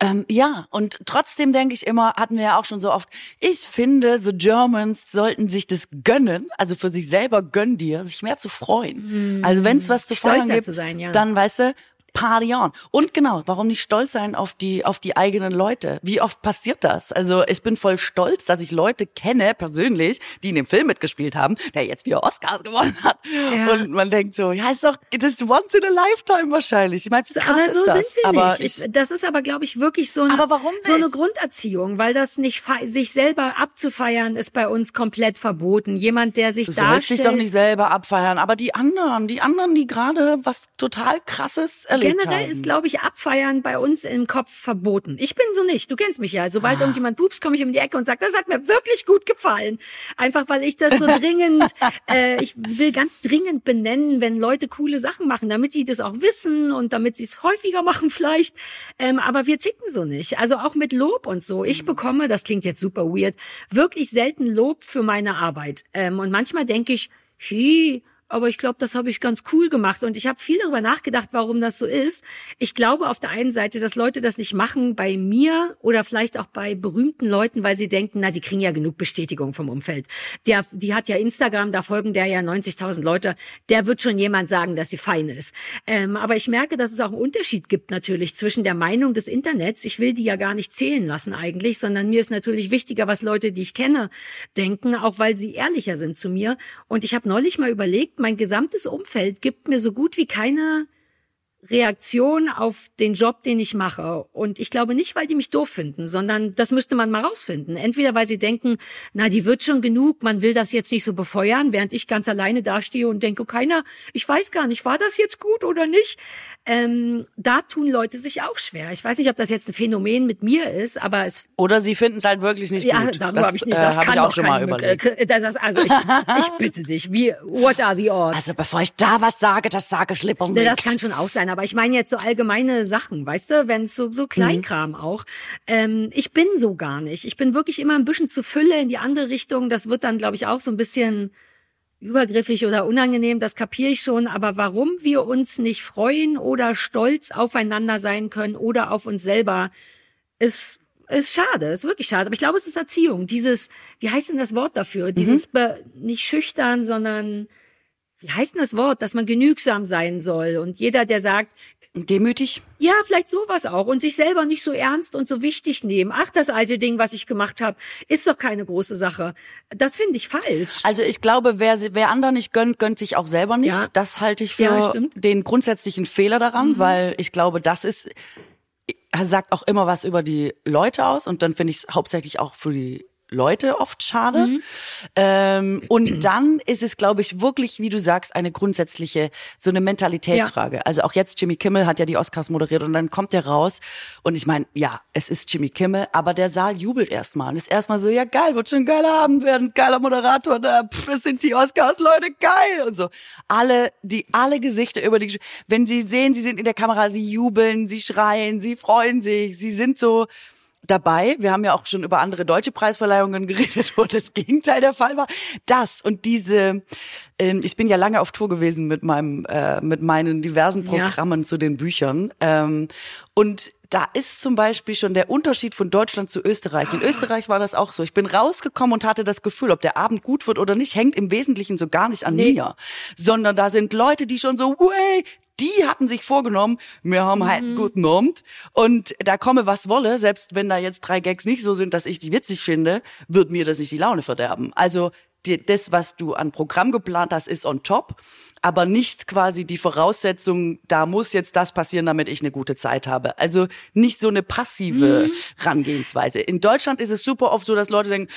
Ähm, ja, und trotzdem denke ich immer, hatten wir ja auch schon so oft, ich finde, the Germans sollten sich das gönnen, also für sich selber gönn dir, sich mehr zu freuen. Also wenn es was zu feiern Stolzer gibt, zu sein, ja. dann weißt du, Party on. Und genau, warum nicht stolz sein auf die, auf die eigenen Leute? Wie oft passiert das? Also ich bin voll stolz, dass ich Leute kenne, persönlich, die in dem Film mitgespielt haben, der jetzt wieder Oscars gewonnen hat. Ja. Und man denkt so, ja, ist doch, das ist once in a lifetime wahrscheinlich. Ich meine, krass aber so ist das? sind wir aber nicht. Ich, das ist aber, glaube ich, wirklich so eine, so eine? Grunderziehung, weil das nicht sich selber abzufeiern ist bei uns komplett verboten. Jemand, der sich Du sollst dich darstellt. doch nicht selber abfeiern, aber die anderen, die anderen, die gerade was total krasses erlebt Generell ist, glaube ich, Abfeiern bei uns im Kopf verboten. Ich bin so nicht. Du kennst mich ja. Ah. Sobald irgendjemand pupst, komme ich um die Ecke und sage, das hat mir wirklich gut gefallen. Einfach, weil ich das so dringend, äh, ich will ganz dringend benennen, wenn Leute coole Sachen machen, damit sie das auch wissen und damit sie es häufiger machen vielleicht. Ähm, aber wir ticken so nicht. Also auch mit Lob und so. Ich bekomme, das klingt jetzt super weird, wirklich selten Lob für meine Arbeit. Ähm, und manchmal denke ich, hi, aber ich glaube, das habe ich ganz cool gemacht. Und ich habe viel darüber nachgedacht, warum das so ist. Ich glaube auf der einen Seite, dass Leute das nicht machen bei mir oder vielleicht auch bei berühmten Leuten, weil sie denken, na, die kriegen ja genug Bestätigung vom Umfeld. Der, die hat ja Instagram, da folgen der ja 90.000 Leute. Der wird schon jemand sagen, dass sie fein ist. Ähm, aber ich merke, dass es auch einen Unterschied gibt natürlich zwischen der Meinung des Internets. Ich will die ja gar nicht zählen lassen eigentlich, sondern mir ist natürlich wichtiger, was Leute, die ich kenne, denken, auch weil sie ehrlicher sind zu mir. Und ich habe neulich mal überlegt, mein gesamtes Umfeld gibt mir so gut wie keine Reaktion auf den Job, den ich mache. Und ich glaube nicht, weil die mich doof finden, sondern das müsste man mal rausfinden. Entweder weil sie denken, na, die wird schon genug, man will das jetzt nicht so befeuern, während ich ganz alleine dastehe und denke, keiner, ich weiß gar nicht, war das jetzt gut oder nicht? Ähm, da tun Leute sich auch schwer. Ich weiß nicht, ob das jetzt ein Phänomen mit mir ist, aber es Oder sie finden es halt wirklich nicht ja, gut. darüber habe ich nicht. äh, Das hab kann ich auch schon mal überlegt. äh, Das, das, also ich, ich bitte dich, wie, what are the odds? Also bevor ich da was sage, das sage ich lieber nicht. das kann schon auch sein, aber ich meine jetzt so allgemeine Sachen, weißt du, wenn es so, so Kleinkram auch. Ähm, ich bin so gar nicht. Ich bin wirklich immer ein bisschen zu Fülle in die andere Richtung. Das wird dann, glaube ich, auch so ein bisschen übergriffig oder unangenehm, das kapiere ich schon. Aber warum wir uns nicht freuen oder stolz aufeinander sein können oder auf uns selber, ist ist schade, ist wirklich schade. Aber ich glaube, es ist Erziehung. Dieses, wie heißt denn das Wort dafür? Dieses be, nicht schüchtern, sondern wie heißt denn das Wort, dass man genügsam sein soll? Und jeder, der sagt, Demütig. ja, vielleicht sowas auch und sich selber nicht so ernst und so wichtig nehmen. Ach, das alte Ding, was ich gemacht habe, ist doch keine große Sache. Das finde ich falsch. Also ich glaube, wer, wer anderen nicht gönnt, gönnt sich auch selber nicht. Ja. Das halte ich für Ja. Mhm. den grundsätzlichen Fehler daran, weil ich glaube, das ist, sagt auch immer was über die Leute aus und dann finde ich es hauptsächlich auch für die Leute oft schade. Mhm. Ähm, und dann ist es, glaube ich, wirklich, wie du sagst, eine grundsätzliche, so eine Mentalitätsfrage. Also auch jetzt, Jimmy Kimmel hat ja die Oscars moderiert und dann kommt der raus und ich meine, ja, es ist Jimmy Kimmel, aber der Saal jubelt erstmal und ist erstmal so, ja geil, wird schon ein geiler Abend werden, geiler Moderator, da, pff, es sind die Oscars, Leute, geil und so. Alle, die, alle Gesichter über die, wenn sie sehen, sie sind in der Kamera, sie jubeln, sie schreien, sie freuen sich, sie sind so, dabei. Wir haben ja auch schon über andere deutsche Preisverleihungen geredet, wo das Gegenteil der Fall war. Das und diese, ähm, ich bin ja lange auf Tour gewesen mit meinem, äh, mit meinen diversen Ja. Programmen zu den Büchern. Ähm, und da ist zum Beispiel schon der Unterschied von Deutschland zu Österreich. In Österreich war das auch so. Ich bin rausgekommen und hatte das Gefühl, ob der Abend gut wird oder nicht, hängt im Wesentlichen so gar nicht an Nee. mir. Sondern da sind Leute, die schon so, way, die hatten sich vorgenommen, wir haben halt einen guten Abend und da komme was wolle, selbst wenn da jetzt drei Gags nicht so sind, dass ich die witzig finde, wird mir das nicht die Laune verderben. Also die, das, was du an Programm geplant hast, ist on top, aber nicht quasi die Voraussetzung, da muss jetzt das passieren, damit ich eine gute Zeit habe. Also nicht so eine passive Herangehensweise. In Deutschland ist es super oft so, dass Leute denken,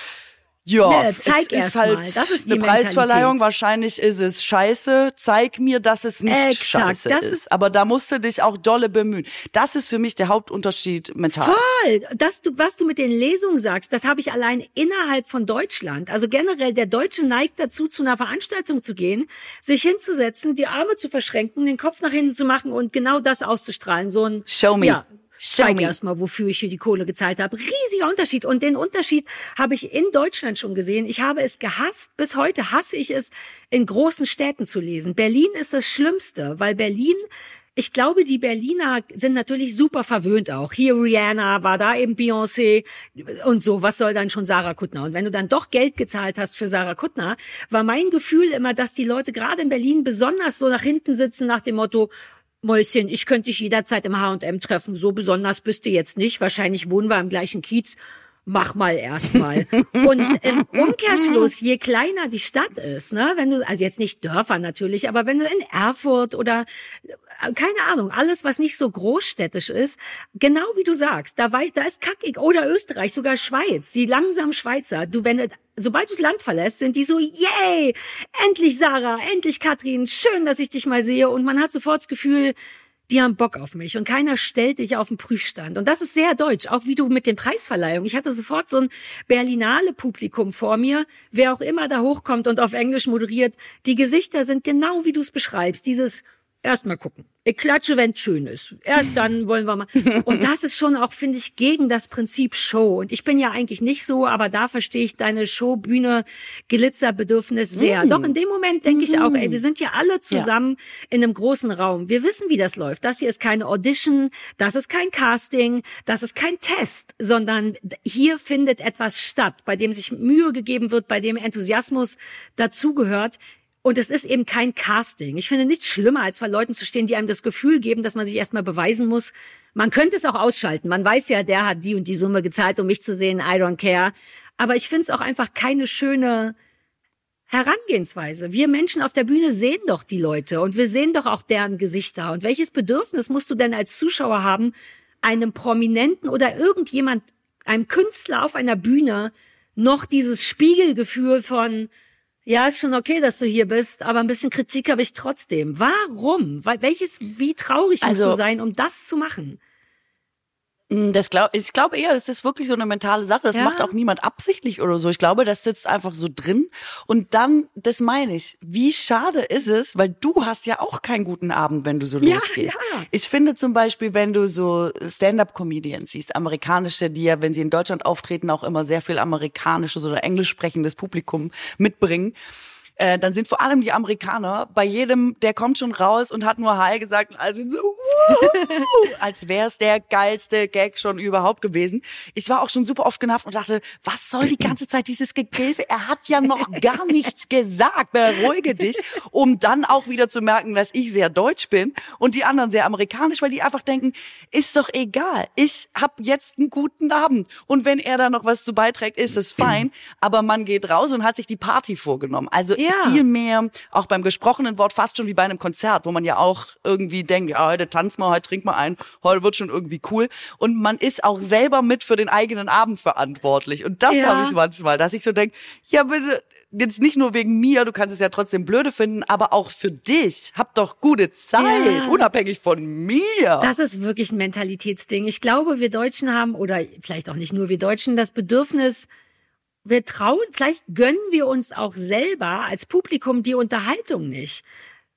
ja, Nee, zeig es ist halt mal. Das ist die eine Preisverleihung. Wahrscheinlich ist es scheiße. Zeig mir, dass es nicht Exakt, scheiße ist. ist- Aber da musst du dich auch dolle bemühen. Das ist für mich der Hauptunterschied mental. Voll. Das, was du mit den Lesungen sagst, das habe ich allein innerhalb von Deutschland. Also generell, der Deutsche neigt dazu, zu einer Veranstaltung zu gehen, sich hinzusetzen, die Arme zu verschränken, den Kopf nach hinten zu machen und genau das auszustrahlen. So ein Show me. Ja, zeige erstmal, wofür ich hier die Kohle gezahlt habe. Riesiger Unterschied. Und den Unterschied habe ich in Deutschland schon gesehen. Ich habe es gehasst. Bis heute hasse ich es, in großen Städten zu lesen. Berlin ist das Schlimmste, weil Berlin ich glaube, die Berliner sind natürlich super verwöhnt auch. Hier Rihanna, war da eben Beyoncé und so. Was soll dann schon Sarah Kuttner? Und wenn du dann doch Geld gezahlt hast für Sarah Kuttner, war mein Gefühl immer, dass die Leute gerade in Berlin besonders so nach hinten sitzen nach dem Motto, Mäuschen, ich könnte dich jederzeit im H&M treffen. So besonders bist du jetzt nicht. Wahrscheinlich wohnen wir im gleichen Kiez mach mal erstmal. Und im Umkehrschluss, je kleiner die Stadt ist, ne, wenn du, also jetzt nicht Dörfer natürlich, aber wenn du in Erfurt oder keine Ahnung, alles, was nicht so großstädtisch ist, genau wie du sagst, da, da ist kackig, oder Österreich, sogar Schweiz, die langsamen Schweizer, du, wenn sobald du das Land verlässt, sind die so, yay, endlich Sarah, endlich Katrin, schön, dass ich dich mal sehe, und man hat sofort das Gefühl, die haben Bock auf mich. Und keiner stellt dich auf den Prüfstand. Und das ist sehr deutsch, auch wie du mit den Preisverleihungen. Ich hatte sofort so ein Berlinale Publikum vor mir, wer auch immer da hochkommt und auf Englisch moderiert. Die Gesichter sind genau wie du es beschreibst, dieses Erst mal gucken. Ich klatsche, wenn's schön ist. Erst dann wollen wir mal. Und das ist schon auch, finde ich, gegen das Prinzip Show. Und ich bin ja eigentlich nicht so, aber da verstehe ich deine Showbühne Glitzerbedürfnis sehr. Mm. Doch in dem Moment denke ich auch, ey, wir sind hier alle zusammen ja. in einem großen Raum. Wir wissen, wie das läuft. Das hier ist keine Audition, das ist kein Casting, das ist kein Test, sondern hier findet etwas statt, bei dem sich Mühe gegeben wird, bei dem Enthusiasmus dazugehört. Und es ist eben kein Casting. Ich finde nichts schlimmer, als vor Leuten zu stehen, die einem das Gefühl geben, dass man sich erstmal beweisen muss. Man könnte es auch ausschalten. Man weiß ja, der hat die und die Summe gezahlt, um mich zu sehen. I don't care. Aber ich finde es auch einfach keine schöne Herangehensweise. Wir Menschen auf der Bühne sehen doch die Leute und wir sehen doch auch deren Gesichter. Und welches Bedürfnis musst du denn als Zuschauer haben, einem Prominenten oder irgendjemand, einem Künstler auf einer Bühne noch dieses Spiegelgefühl von, ja, ist schon okay, dass du hier bist, aber ein bisschen Kritik habe ich trotzdem. Warum? Welches, wie traurig also, musst du sein, um das zu machen? Mm, das glaub, ich glaube eher, das ist wirklich so eine mentale Sache. Das ja. macht auch niemand absichtlich oder so. Ich glaube, das sitzt einfach so drin. Und dann, das meine ich, wie schade ist es, weil du hast ja auch keinen guten Abend, wenn du so ja, losgehst. Ja. Ich finde zum Beispiel, wenn du so Stand-up-Comedians siehst, amerikanische, die ja, wenn sie in Deutschland auftreten, auch immer sehr viel amerikanisches oder englisch sprechendes Publikum mitbringen äh, dann sind vor allem die Amerikaner bei jedem, der kommt schon raus und hat nur Hi gesagt und also so, als wäre es der geilste Gag schon überhaupt gewesen. Ich war auch schon super oft genervt und dachte, was soll die ganze Zeit dieses Gegilfe? Er hat ja noch gar nichts gesagt. Beruhige dich, um dann auch wieder zu merken, dass ich sehr deutsch bin und die anderen sehr amerikanisch, weil die einfach denken, ist doch egal. Ich habe jetzt einen guten Abend und wenn er da noch was zu beiträgt, ist es fein. Aber man geht raus und hat sich die Party vorgenommen. Also ja ja. viel mehr, auch beim gesprochenen Wort, fast schon wie bei einem Konzert, wo man ja auch irgendwie denkt, ja, heute tanzen wir, heute trinken wir ein, heute wird schon irgendwie cool. Und man ist auch selber mit für den eigenen Abend verantwortlich. Und das ja. habe ich manchmal, dass ich so denke, ja, bitte, jetzt nicht nur wegen mir, du kannst es ja trotzdem blöde finden, aber auch für dich. Hab doch gute Zeit, ja. unabhängig von mir. Das ist wirklich ein Mentalitätsding. Ich glaube, wir Deutschen haben, oder vielleicht auch nicht nur wir Deutschen, das Bedürfnis, wir trauen, vielleicht gönnen wir uns auch selber als Publikum die Unterhaltung nicht.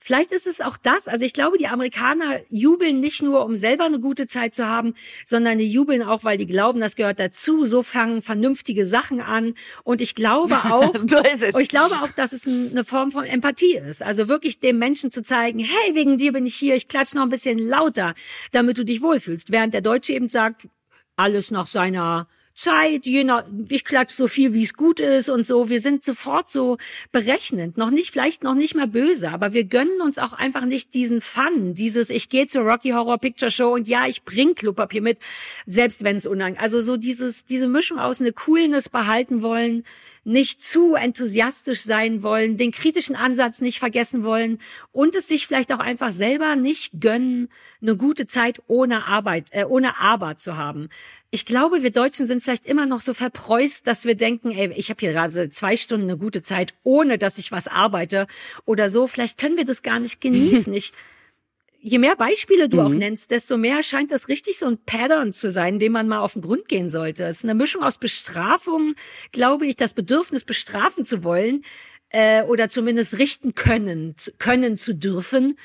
Vielleicht ist es auch das. Also ich glaube, die Amerikaner jubeln nicht nur, um selber eine gute Zeit zu haben, sondern die jubeln auch, weil die glauben, das gehört dazu. So fangen vernünftige Sachen an. Und ich glaube auch, ich glaube auch, dass es eine Form von Empathie ist. Also wirklich dem Menschen zu zeigen, hey, wegen dir bin ich hier, ich klatsch noch ein bisschen lauter, damit du dich wohlfühlst. Während der Deutsche eben sagt, alles nach seiner Zeit, je nach, ich klatsch so viel, wie es gut ist und so. Wir sind sofort so berechnend, noch nicht, vielleicht noch nicht mal böse, aber wir gönnen uns auch einfach nicht diesen Fun, dieses, ich gehe zur Rocky Horror Picture Show und ja, ich bring Klopapier mit, selbst wenn es unangenehm, also so dieses, diese Mischung aus eine Coolness behalten wollen, nicht zu enthusiastisch sein wollen, den kritischen Ansatz nicht vergessen wollen und es sich vielleicht auch einfach selber nicht gönnen, eine gute Zeit ohne Arbeit, äh, ohne Arbeit zu haben ich glaube, wir Deutschen sind vielleicht immer noch so verpreust, dass wir denken, ey, ich habe hier gerade zwei Stunden eine gute Zeit, ohne dass ich was arbeite oder so. Vielleicht können wir das gar nicht genießen. Ich, je mehr Beispiele du mhm. auch nennst, desto mehr scheint das richtig so ein Pattern zu sein, dem man mal auf den Grund gehen sollte. Es ist eine Mischung aus Bestrafung, glaube ich, das Bedürfnis bestrafen zu wollen äh, oder zumindest richten können, können zu dürfen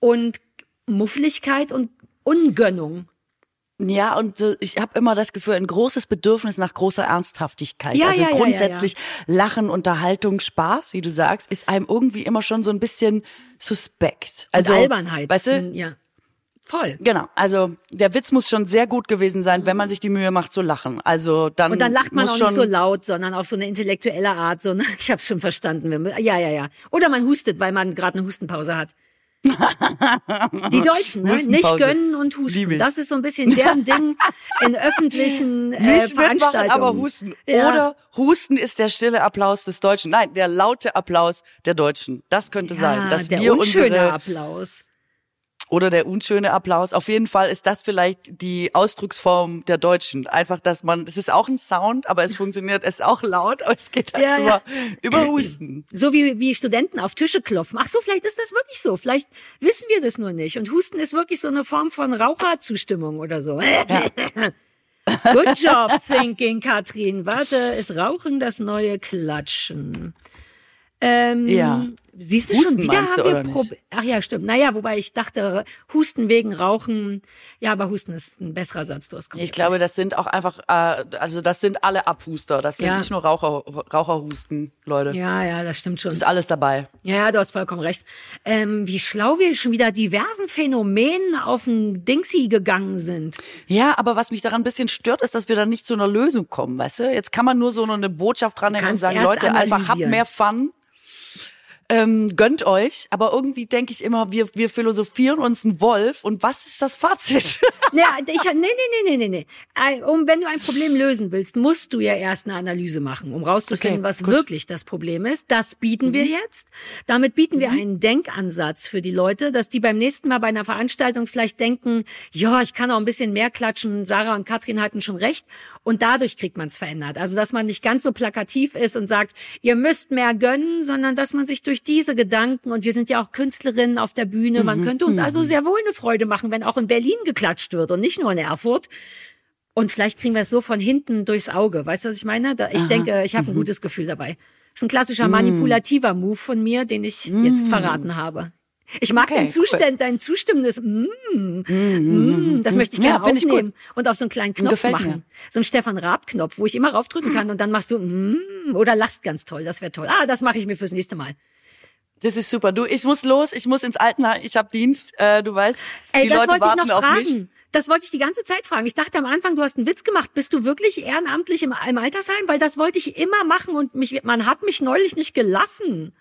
und Muffligkeit und Ungönnung Ja, und so, ich habe immer das Gefühl, ein großes Bedürfnis nach großer Ernsthaftigkeit. Ja, also ja, grundsätzlich ja, Lachen, Unterhaltung, Spaß, wie du sagst, ist einem irgendwie immer schon so ein bisschen suspekt. Also und Albernheit. Weißt du? Ja. Voll. Genau, also der Witz muss schon sehr gut gewesen sein, wenn man sich die Mühe macht zu lachen. Also dann Und dann lacht man auch nicht so laut, sondern auf so eine intellektuelle Art. So, ne? ich habe schon verstanden. Ja, ja, ja. Oder man hustet, weil man gerade eine Hustenpause hat. Die Deutschen, ne? Nicht gönnen und husten. Das ist so ein bisschen deren Ding in öffentlichen äh, nicht Veranstaltungen. aber husten. Ja. Oder husten ist der stille Applaus des Deutschen. Nein, der laute Applaus der Deutschen. Das könnte ja, sein, dass der wir unsere Applaus. Oder der unschöne Applaus. Auf jeden Fall ist das vielleicht die Ausdrucksform der Deutschen. Einfach, dass man, es ist auch ein Sound, aber es funktioniert, es ist auch laut, aber es geht halt Ja, über, ja. über Husten. So wie, wie Studenten auf Tische klopfen. Ach so, vielleicht ist das wirklich so. Vielleicht wissen wir das nur nicht. Und Husten ist wirklich so eine Form von Raucherzustimmung oder so. Good job thinking, Katrin. Warte, ist Rauchen das neue Klatschen? Ähm, Ja. Siehst du Husten schon wieder haben wir oder nicht? Prob- Ach ja, stimmt. Naja, wobei ich dachte, Husten wegen Rauchen. Ja, aber Husten ist ein besserer Satz. Du hast Ich glaube, das sind auch einfach, äh, also das sind alle Abhuster. Das sind Ja. nicht nur Raucher, Raucherhusten, Leute. Ja, ja, das stimmt schon. Ist alles dabei. Ja, ja, du hast vollkommen recht. Ähm, wie schlau wir schon wieder diversen Phänomenen auf den Dingsy gegangen sind. Ja, aber was mich daran ein bisschen stört, ist, dass wir da nicht zu einer Lösung kommen, weißt du? Jetzt kann man nur so eine Botschaft dranhängen und sagen, Leute, einfach habt mehr Fun. Ähm, gönnt euch, aber irgendwie denke ich immer, wir, wir philosophieren uns einen Wolf und was ist das Fazit? Ja, ich, nee, nee, nee, nee, nee. Äh, Um, wenn du ein Problem lösen willst, musst du ja erst eine Analyse machen, um rauszufinden, Okay, was gut. Mhm. wirklich das Problem ist. Das bieten wir jetzt. Damit bieten wir einen Denkansatz für die Leute, dass die beim nächsten Mal bei einer Veranstaltung vielleicht denken, ja, ich kann auch ein bisschen mehr klatschen, Sarah und Katrin hatten schon recht. Und dadurch kriegt man es verändert. Also, dass man nicht ganz so plakativ ist und sagt, ihr müsst mehr gönnen, sondern dass man sich durch diese Gedanken, und wir sind ja auch Künstlerinnen auf der Bühne, man könnte uns also sehr wohl eine Freude machen, wenn auch in Berlin geklatscht wird und nicht nur in Erfurt. Und vielleicht kriegen wir es so von hinten durchs Auge. Weißt du, was ich meine? Da, ich denke, ich Mhm. habe ein gutes Gefühl dabei. Das ist ein klassischer manipulativer Move von mir, den ich jetzt verraten habe. Ich mag Okay, dein cool. Zustand, dein zustimmendes mm, mm, das möchte ich Ja, gerne ich aufnehmen und auf so einen kleinen Knopf Gefällt machen. mir. So einen Stefan Raab-Knopf, wo ich immer raufdrücken kann und dann machst du mm, oder lachst ganz toll. Das wäre toll. Ah, das mache ich mir fürs nächste Mal. Das ist super. Du, ich muss los, ich muss ins Altenheim, ich habe Dienst, äh, du weißt, Ey, die das Leute wollte ich noch fragen. Das wollte ich die ganze Zeit fragen. Ich dachte am Anfang, du hast einen Witz gemacht. Bist du wirklich ehrenamtlich im, im Altersheim? Weil das wollte ich immer machen und mich, man hat mich neulich nicht gelassen.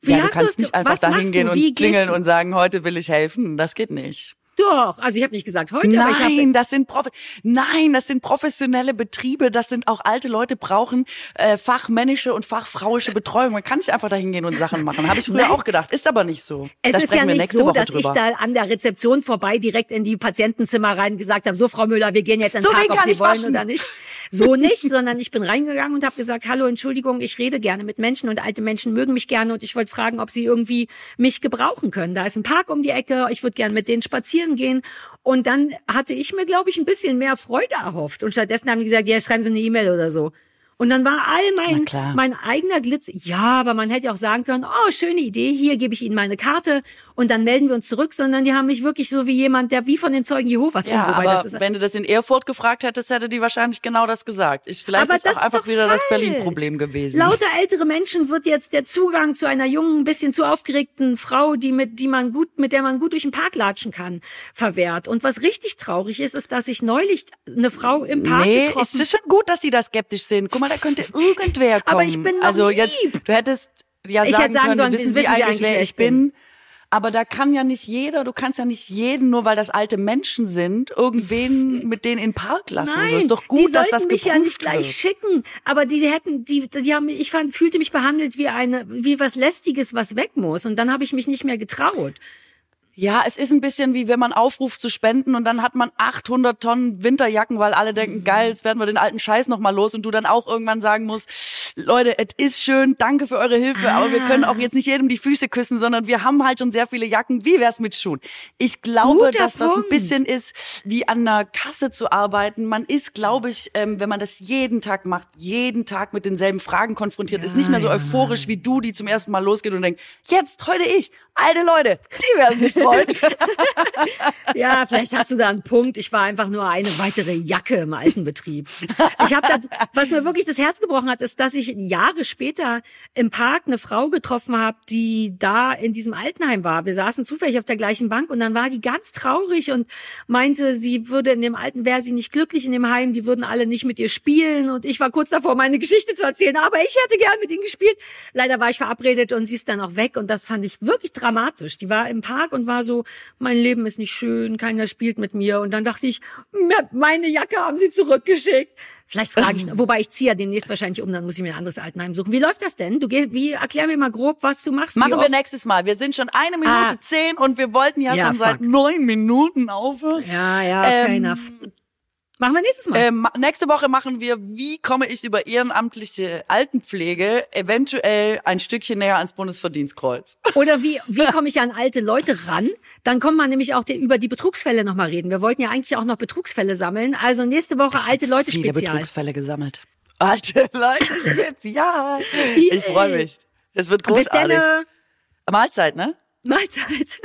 Wie ja, du kannst es- nicht einfach da hingehen du? Und klingeln du? und sagen, heute will ich helfen. Das geht nicht. Doch, also ich habe nicht gesagt heute, Nein, das sind Profi Nein, das sind professionelle Betriebe. Das sind auch alte Leute brauchen äh, fachmännische und fachfrauische Betreuung. Man kann nicht einfach da hingehen und Sachen machen. Habe ich früher auch gedacht. Ist aber nicht so. Es da ist ja nicht so, Woche dass drüber. ich da an der Rezeption vorbei direkt in die Patientenzimmer rein gesagt habe, so Frau Müller, wir gehen jetzt in den So, Park, ob Sie ich wollen waschen? oder nicht. So nicht, sondern ich bin reingegangen und habe gesagt, hallo, Entschuldigung, ich rede gerne mit Menschen und alte Menschen mögen mich gerne und ich wollte fragen, ob sie irgendwie mich gebrauchen können. Da ist ein Park um die Ecke, ich würde gerne mit denen spazieren gehen. Und dann hatte ich mir, glaube ich, ein bisschen mehr Freude erhofft. Und stattdessen haben die gesagt, ja, schreiben Sie eine E-Mail oder so. Und dann war all mein, mein eigener Glitz. Ja, aber man hätte auch sagen können, oh, schöne Idee, hier gebe ich Ihnen meine Karte und dann melden wir uns zurück, sondern die haben mich wirklich so wie jemand, der wie von den Zeugen Jehovas ja, wobei aber das ist, wenn du das in Erfurt gefragt hättest, hätte die wahrscheinlich genau das gesagt. Ich, vielleicht aber ist das auch einfach doch wieder das falsch. Berlin-Problem gewesen. Lauter ältere Menschen wird jetzt der Zugang zu einer jungen, ein bisschen zu aufgeregten Frau, die mit, die man gut, mit der man gut durch den Park latschen kann, verwehrt. Und was richtig traurig ist, ist, dass ich neulich eine Frau im Park nee, getroffen ist schon gut, dass sie da skeptisch sind. Guck mal, da könnte irgendwer kommen. Aber ich bin noch Also lieb. jetzt, du hättest ja Ich sagen, hätte sagen können, sollen, wissen, Sie eigentlich, eigentlich, wer ich bin? bin? Aber da kann ja nicht jeder, du kannst ja nicht jeden, nur weil das alte Menschen sind, irgendwen mit denen in den Park lassen. Nein, so ist doch die gut, dass das mich ja nicht gleich wird. schicken, aber die hätten, die, die haben, ich fand, fühlte mich behandelt wie eine, wie was lästiges, was weg muss, und dann habe ich mich nicht mehr getraut. Ja, es ist ein bisschen wie wenn man aufruft zu spenden und dann hat man 800 Tonnen Winterjacken, weil alle denken, Mhm. geil, jetzt werden wir den alten Scheiß noch mal los und du dann auch irgendwann sagen musst, Leute, es ist schön, danke für eure Hilfe, aber wir können Ah. auch jetzt nicht jedem die Füße küssen, sondern wir haben halt schon sehr viele Jacken. Wie wär's mit Schuhen? Ich glaube, Guter dass das ein Punkt. bisschen ist, wie an einer Kasse zu arbeiten. Man ist, glaube ich, ähm, wenn man das jeden Tag macht, jeden Tag mit denselben Fragen konfrontiert, ist nicht mehr so ja. euphorisch wie du, die zum ersten Mal losgeht und denkt, jetzt, heute ich, alte Leute, die werden mich gefreut. Ja, vielleicht hast du da einen Punkt. Ich war einfach nur eine weitere Jacke im alten Betrieb. Ich habe was mir wirklich das Herz gebrochen hat, ist, dass ich Jahre später im Park eine Frau getroffen habe, die da in diesem Altenheim war. Wir saßen zufällig auf der gleichen Bank und dann war die ganz traurig und meinte, sie würde in dem alten, wäre sie nicht glücklich in dem Heim, die würden alle nicht mit ihr spielen und ich war kurz davor, meine Geschichte zu erzählen, aber ich hätte gern mit ihnen gespielt. Leider war ich verabredet und sie ist dann auch weg und das fand ich wirklich dramatisch. Die war im Park und war so, mein Leben ist nicht schön, keiner spielt mit mir und dann dachte ich, meine Jacke haben sie zurückgeschickt. Vielleicht frage ich, wobei ich ziehe ja demnächst wahrscheinlich um, dann muss ich mir ein anderes Altenheim suchen. Wie läuft das denn? Du gehst, wie, erklär mir mal grob, was du machst. Machen wir nächstes Mal. Wir sind schon eine Minute Ah. zehn und wir wollten ja, Ja, schon seit fuck. neun Minuten aufhören. Ja, ja, fair Ähm, enough. Machen wir nächstes Mal. Ähm, nächste Woche machen wir, wie komme ich über ehrenamtliche Altenpflege eventuell ein Stückchen näher ans Bundesverdienstkreuz. Oder wie, wie komme ich an alte Leute ran? Dann kommt man nämlich auch die, über die Betrugsfälle nochmal reden. Wir wollten ja eigentlich auch noch Betrugsfälle sammeln. Also nächste Woche alte Leute Viele Spezial. Betrugsfälle gesammelt. Alte Leute Spezial. Ich freue mich. Es wird großartig. Mahlzeit, ne? Mahlzeit.